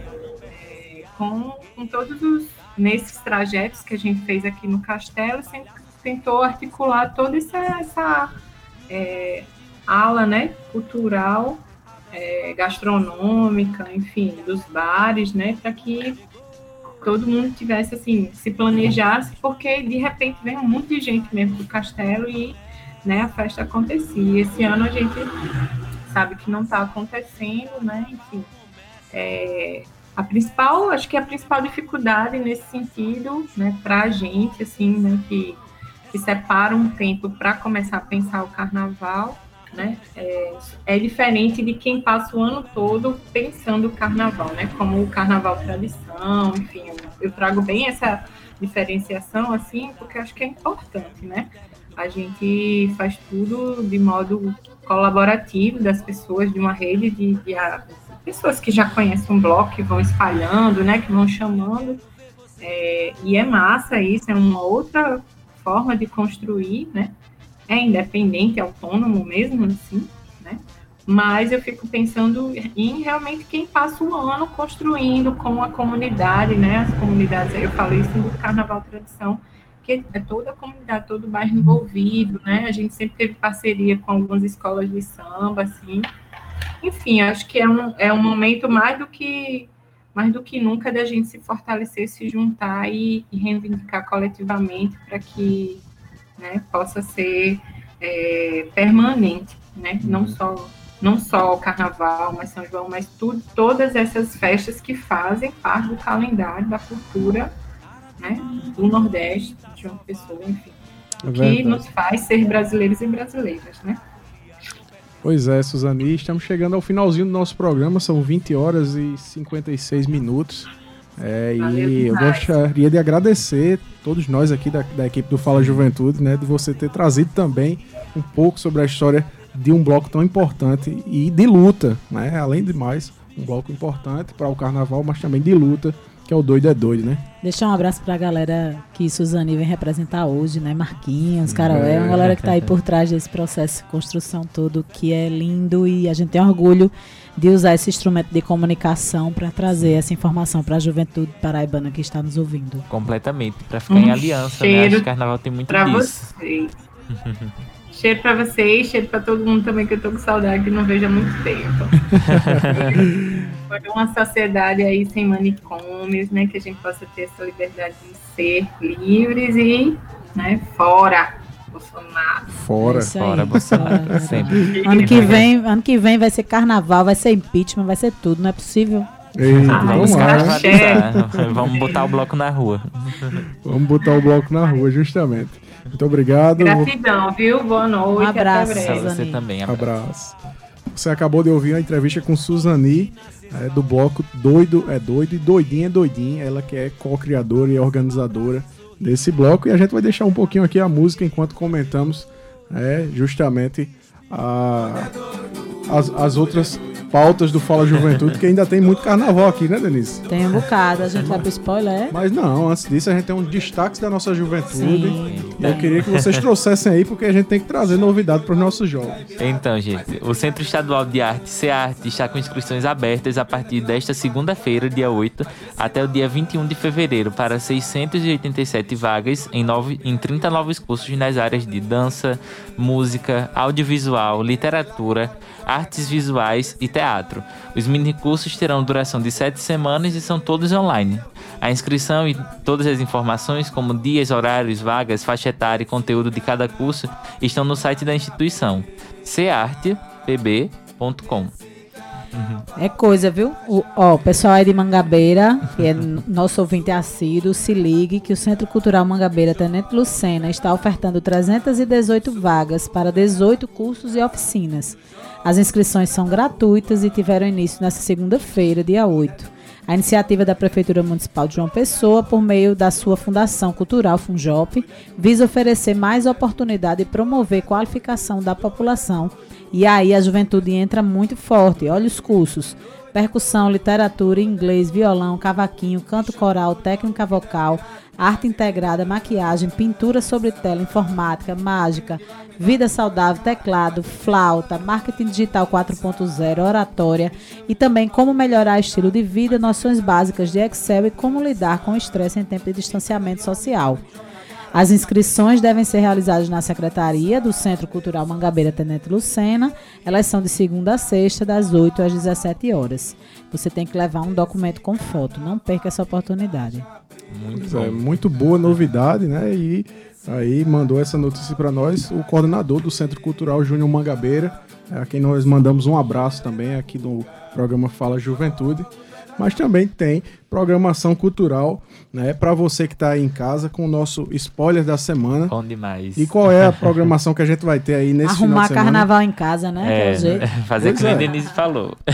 com, com todos os nesses trajetos que a gente fez aqui no Castelo, sempre tentou articular toda essa, essa é, ala né, cultural, é, gastronômica, enfim, dos bares, né, para que todo mundo tivesse assim, se planejasse, porque de repente vem um monte de gente mesmo do castelo e né, a festa acontecia. Esse ano a gente sabe que não está acontecendo, né? Enfim, é, a principal, acho que a principal dificuldade nesse sentido, né, para a gente, assim, né, que, que separa um tempo para começar a pensar o carnaval, né, é, é, diferente de quem passa o ano todo pensando o carnaval, né, como o carnaval tradição, enfim, eu, trago bem essa diferenciação, assim, porque acho que é importante, né, a gente faz tudo de modo colaborativo das pessoas, de uma rede de, de pessoas que já conhecem um bloco, que vão espalhando, né, que vão chamando, é, e é massa isso, é uma outra forma de construir, né, é independente, é autônomo mesmo, assim, né, mas eu fico pensando em realmente quem passa o ano construindo com a comunidade, né, as comunidades, eu falei isso do Carnaval Tradição, que é toda a comunidade, todo o bairro envolvido, né, a gente sempre teve parceria com algumas escolas de samba, assim, enfim, acho que é um, é um momento mais do que mais do que nunca da gente se fortalecer, se juntar e, e reivindicar coletivamente para que né, possa ser é, permanente, né? Não uhum. só não só o Carnaval, mas São João, mas tudo, todas essas festas que fazem parte do calendário da cultura, né? Do Nordeste, de uma pessoa, enfim, é que nos faz ser brasileiros e brasileiras, né? Pois é, Suzane, estamos chegando ao finalzinho do nosso programa, são 20 horas e 56 minutos. É, e eu gostaria de agradecer todos nós aqui da, da, equipe do Fala Juventude, né, de você ter trazido também um pouco sobre a história de um bloco tão importante e de luta, né, além de mais, um bloco importante para o carnaval, mas também de luta que é o doido é doido, né? Deixar um abraço pra galera que Suzane vem representar hoje, né? Marquinhos, Carol, é uma galera que tá aí por trás desse processo de construção todo, que é lindo e a gente tem orgulho de usar esse instrumento de comunicação para trazer essa informação para a juventude paraibana que está nos ouvindo. Completamente, para ficar um em aliança, né? Acho que o carnaval tem muito pra disso. Vocês. Cheiro para vocês, cheiro para todo mundo também, que eu tô com saudade, que não vejo há muito tempo. Foi uma sociedade aí sem manicômios, né? Que a gente possa ter essa liberdade de ser livres e, né, fora Bolsonaro. Fora. É. Fora Bolsonaro, sempre. Ano que, vem, ano que vem vai ser carnaval, vai ser impeachment, vai ser tudo, não é possível? Eita, Ah, vamos os lá. caras- né? Carnavalizar. Vamos botar o bloco na rua. Vamos botar o bloco na rua, justamente. Muito obrigado. Gratidão, viu? Boa noite. Um abraço, Até Pra breve. você também. abraço. Abraço. Você acabou de ouvir a entrevista com Suzani, é, do bloco Doido é Doido e Doidinha é Doidinha. Ela que é co-criadora e organizadora desse bloco. E a gente vai deixar um pouquinho aqui a música enquanto comentamos é, justamente a- as, as outras pautas do Fala Juventude, que ainda tem muito carnaval aqui, né, Denise? Tem um bocado, a gente vai pro spoiler, é? Mas não, antes disso a gente tem um destaque da nossa juventude. Sim. Eu queria que vocês trouxessem aí, porque a gente tem que trazer novidade para os nossos jovens. Então, gente, o Centro Estadual de Arte, CEARTE, está com inscrições abertas a partir desta segunda-feira, dia 8, até o dia 21 de fevereiro, para 687 vagas em, nove, em 30 novos cursos nas áreas de dança, música, audiovisual, literatura, artes visuais e teatro. Os minicursos terão duração de 7 semanas e são todos online. A inscrição e todas as informações, como dias, horários, vagas, faixa etária e conteúdo de cada curso, estão no site da instituição cartpb.com. É coisa, viu? O, ó, o pessoal aí de Mangabeira, que é nosso ouvinte assíduo, se ligue que o Centro Cultural Mangabeira Tenente Lucena está ofertando 318 vagas para 18 cursos e oficinas. As inscrições são gratuitas e tiveram início nesta segunda-feira, dia 8. A iniciativa da Prefeitura Municipal de João Pessoa, por meio da sua Fundação Cultural Funjop, visa oferecer mais oportunidade e promover qualificação da população. E aí a juventude entra muito forte. Olha os cursos: percussão, literatura, inglês, violão, cavaquinho, canto coral, técnica vocal, arte integrada, maquiagem, pintura sobre tela, informática, mágica, vida saudável, teclado, flauta, marketing digital 4.0, oratória e também como melhorar estilo de vida, noções básicas de Excel e como lidar com o estresse em tempo de distanciamento social. As inscrições devem ser realizadas na Secretaria do Centro Cultural Mangabeira Tenente Lucena. Elas são de segunda a sexta, das 8 às 17 horas. Você tem que levar um documento com foto. Não perca essa oportunidade. Muito é, muito boa novidade, né? E aí mandou essa notícia para nós o coordenador do Centro Cultural Júnior Mangabeira, a quem nós mandamos um abraço também aqui no programa Fala Juventude. Mas também tem programação cultural, né, para você que está aí em casa com o nosso spoiler da semana. Bom demais. E qual é a programação que a gente vai ter aí nesse final Arrumar de semana? carnaval em casa, né? É o jeito. É, fazer Pois que nem é. a Denise falou.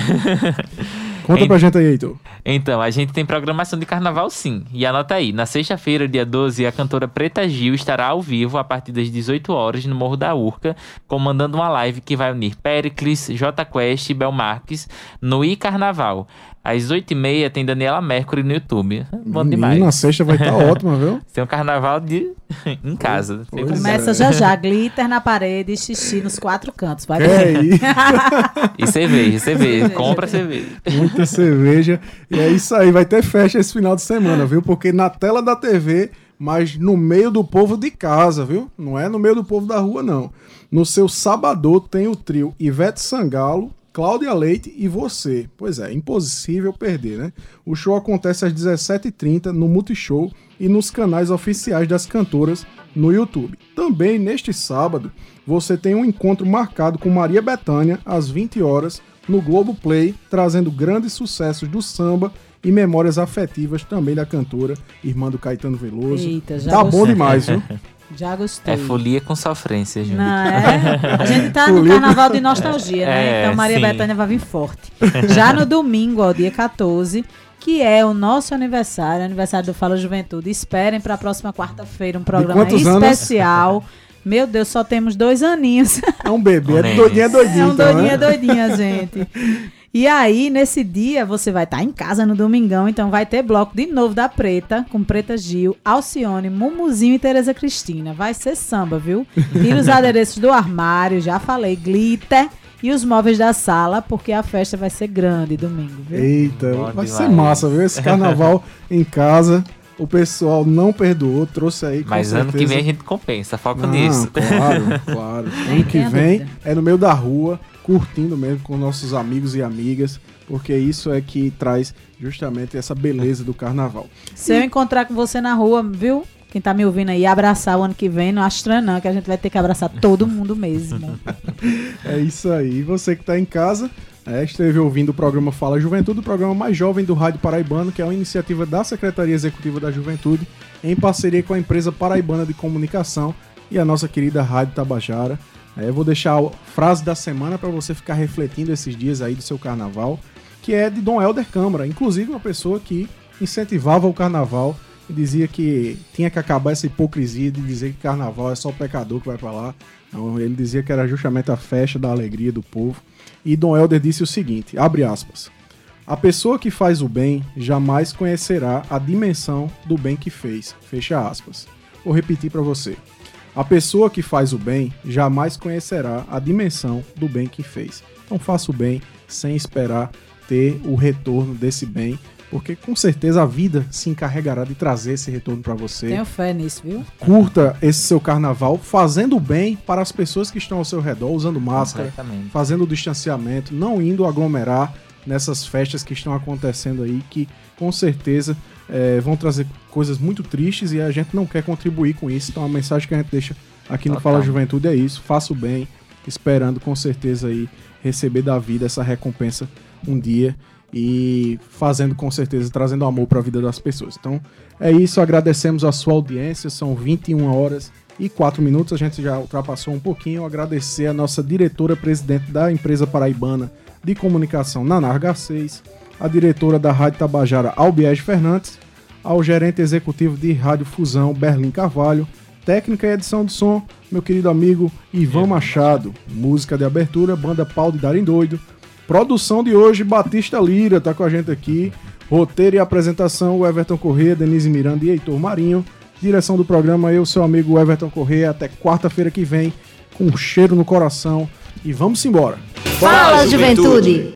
Conta pra gente aí, Heitor. Então, a gente tem programação de carnaval sim. E anota aí, na sexta-feira, dia 12, a cantora Preta Gil estará ao vivo a partir das 18 horas no Morro da Urca, comandando uma live que vai unir Pericles, J Quest e Bel Marques no I Carnaval. Às 8h30 tem Daniela Mercury no YouTube. Bom demais. Na sexta vai estar ótima, viu? Tem um carnaval de... em casa. Pois Fica- Começa é. já já, glitter na parede e xixi nos quatro cantos. Vai É. E cerveja, cerveja. Cerveja. Compra cerveja. muita cerveja. E é isso aí, vai ter festa esse final de semana, viu? Porque na tela da TV, mas no meio do povo de casa, viu? Não é no meio do povo da rua, não. No seu sabador tem o trio Ivete Sangalo, Cláudia Leite e você. Pois é, impossível perder, né? O show acontece às 17h30 no Multishow e nos canais oficiais das cantoras no YouTube. Também neste sábado, você tem um encontro marcado com Maria Bethânia às 20 horas no Globo Play, trazendo grandes sucessos do samba e memórias afetivas também da cantora, irmã do Caetano Veloso. Eita, já tá bom demais, viu? Já gostei. É folia com sofrência, gente. Não, é? A gente tá no carnaval de nostalgia, né? É, então Maria sim. Bethânia vai vir forte. Já no domingo, ó, dia 14, que é o nosso aniversário, aniversário do Fala Juventude. Esperem para a próxima quarta-feira um programa quantos anos? especial. Meu Deus, só temos dois aninhos. É um bebê, é doidinha, doidinha. É um então, doidinha, né? doidinha, gente. E aí, nesse dia, você vai estar em casa no domingão, então vai ter bloco de novo da Preta, com Preta Gil, Alcione, Mumuzinho e Tereza Cristina. Vai ser samba, viu? Tira os adereços do armário, já falei, glitter e os móveis da sala, porque a festa vai ser grande domingo, viu? Eita, Bom vai ser demais. massa, viu? Esse carnaval em casa. o pessoal não perdoou, trouxe aí. Mas ano que vem a gente compensa, foca não, nisso. Claro, claro. ano que vem é no meio da rua, curtindo mesmo com nossos amigos e amigas, porque isso é que traz justamente essa beleza do carnaval. Se e... eu encontrar com você na rua, viu? Quem tá me ouvindo aí, abraçar o ano que vem, não acho estranho não, que a gente vai ter que abraçar todo mundo mesmo. é isso aí. E você que tá em casa, é, esteve ouvindo o programa Fala Juventude, o programa mais jovem do Rádio Paraibano, que é uma iniciativa da Secretaria Executiva da Juventude, em parceria com a empresa Paraibana de Comunicação e a nossa querida Rádio Tabajara. É, vou deixar a frase da semana para você ficar refletindo esses dias aí do seu carnaval, que é de Dom Helder Câmara, inclusive uma pessoa que incentivava o carnaval e dizia que tinha que acabar essa hipocrisia de dizer que carnaval é só o pecador que vai para lá. Então, ele dizia que era justamente a festa da alegria do povo. E Dom Helder disse o seguinte, abre aspas, a pessoa que faz o bem jamais conhecerá a dimensão do bem que fez, fecha aspas. Vou repetir para você. A pessoa que faz o bem jamais conhecerá a dimensão do bem que fez. Então faça o bem sem esperar ter o retorno desse bem porque com certeza a vida se encarregará de trazer esse retorno para você. Tenho fé nisso, viu? Curta esse seu carnaval fazendo bem para as pessoas que estão ao seu redor, usando máscara, fazendo o distanciamento, não indo aglomerar nessas festas que estão acontecendo aí, que com certeza é, vão trazer coisas muito tristes e a gente não quer contribuir com isso. Então a mensagem que a gente deixa aqui no Fala Juventude é isso: faça o bem, esperando com certeza aí receber da vida essa recompensa um dia e fazendo com certeza, trazendo amor para a vida das pessoas. Então é isso, agradecemos a sua audiência, são 21 horas e 4 minutos, a gente já ultrapassou um pouquinho. Agradecer a nossa diretora presidente da empresa paraibana de comunicação, Nanar Garcês, a diretora da Rádio Tabajara, Albiege Fernandes, ao gerente executivo de Rádio Fusão, Berlim Carvalho, técnica e edição de som, meu querido amigo Ivan Machado, música de abertura, banda Pau de Darem Doido, Produção de hoje, Batista Lira tá com a gente aqui. Roteiro e apresentação, Everton Corrêa, Denise Miranda e Heitor Marinho. Direção do programa, eu, seu amigo Everton Corrêa. Até quarta-feira que vem, com um cheiro no coração. E vamos embora. Fala, Fala juventude. juventude.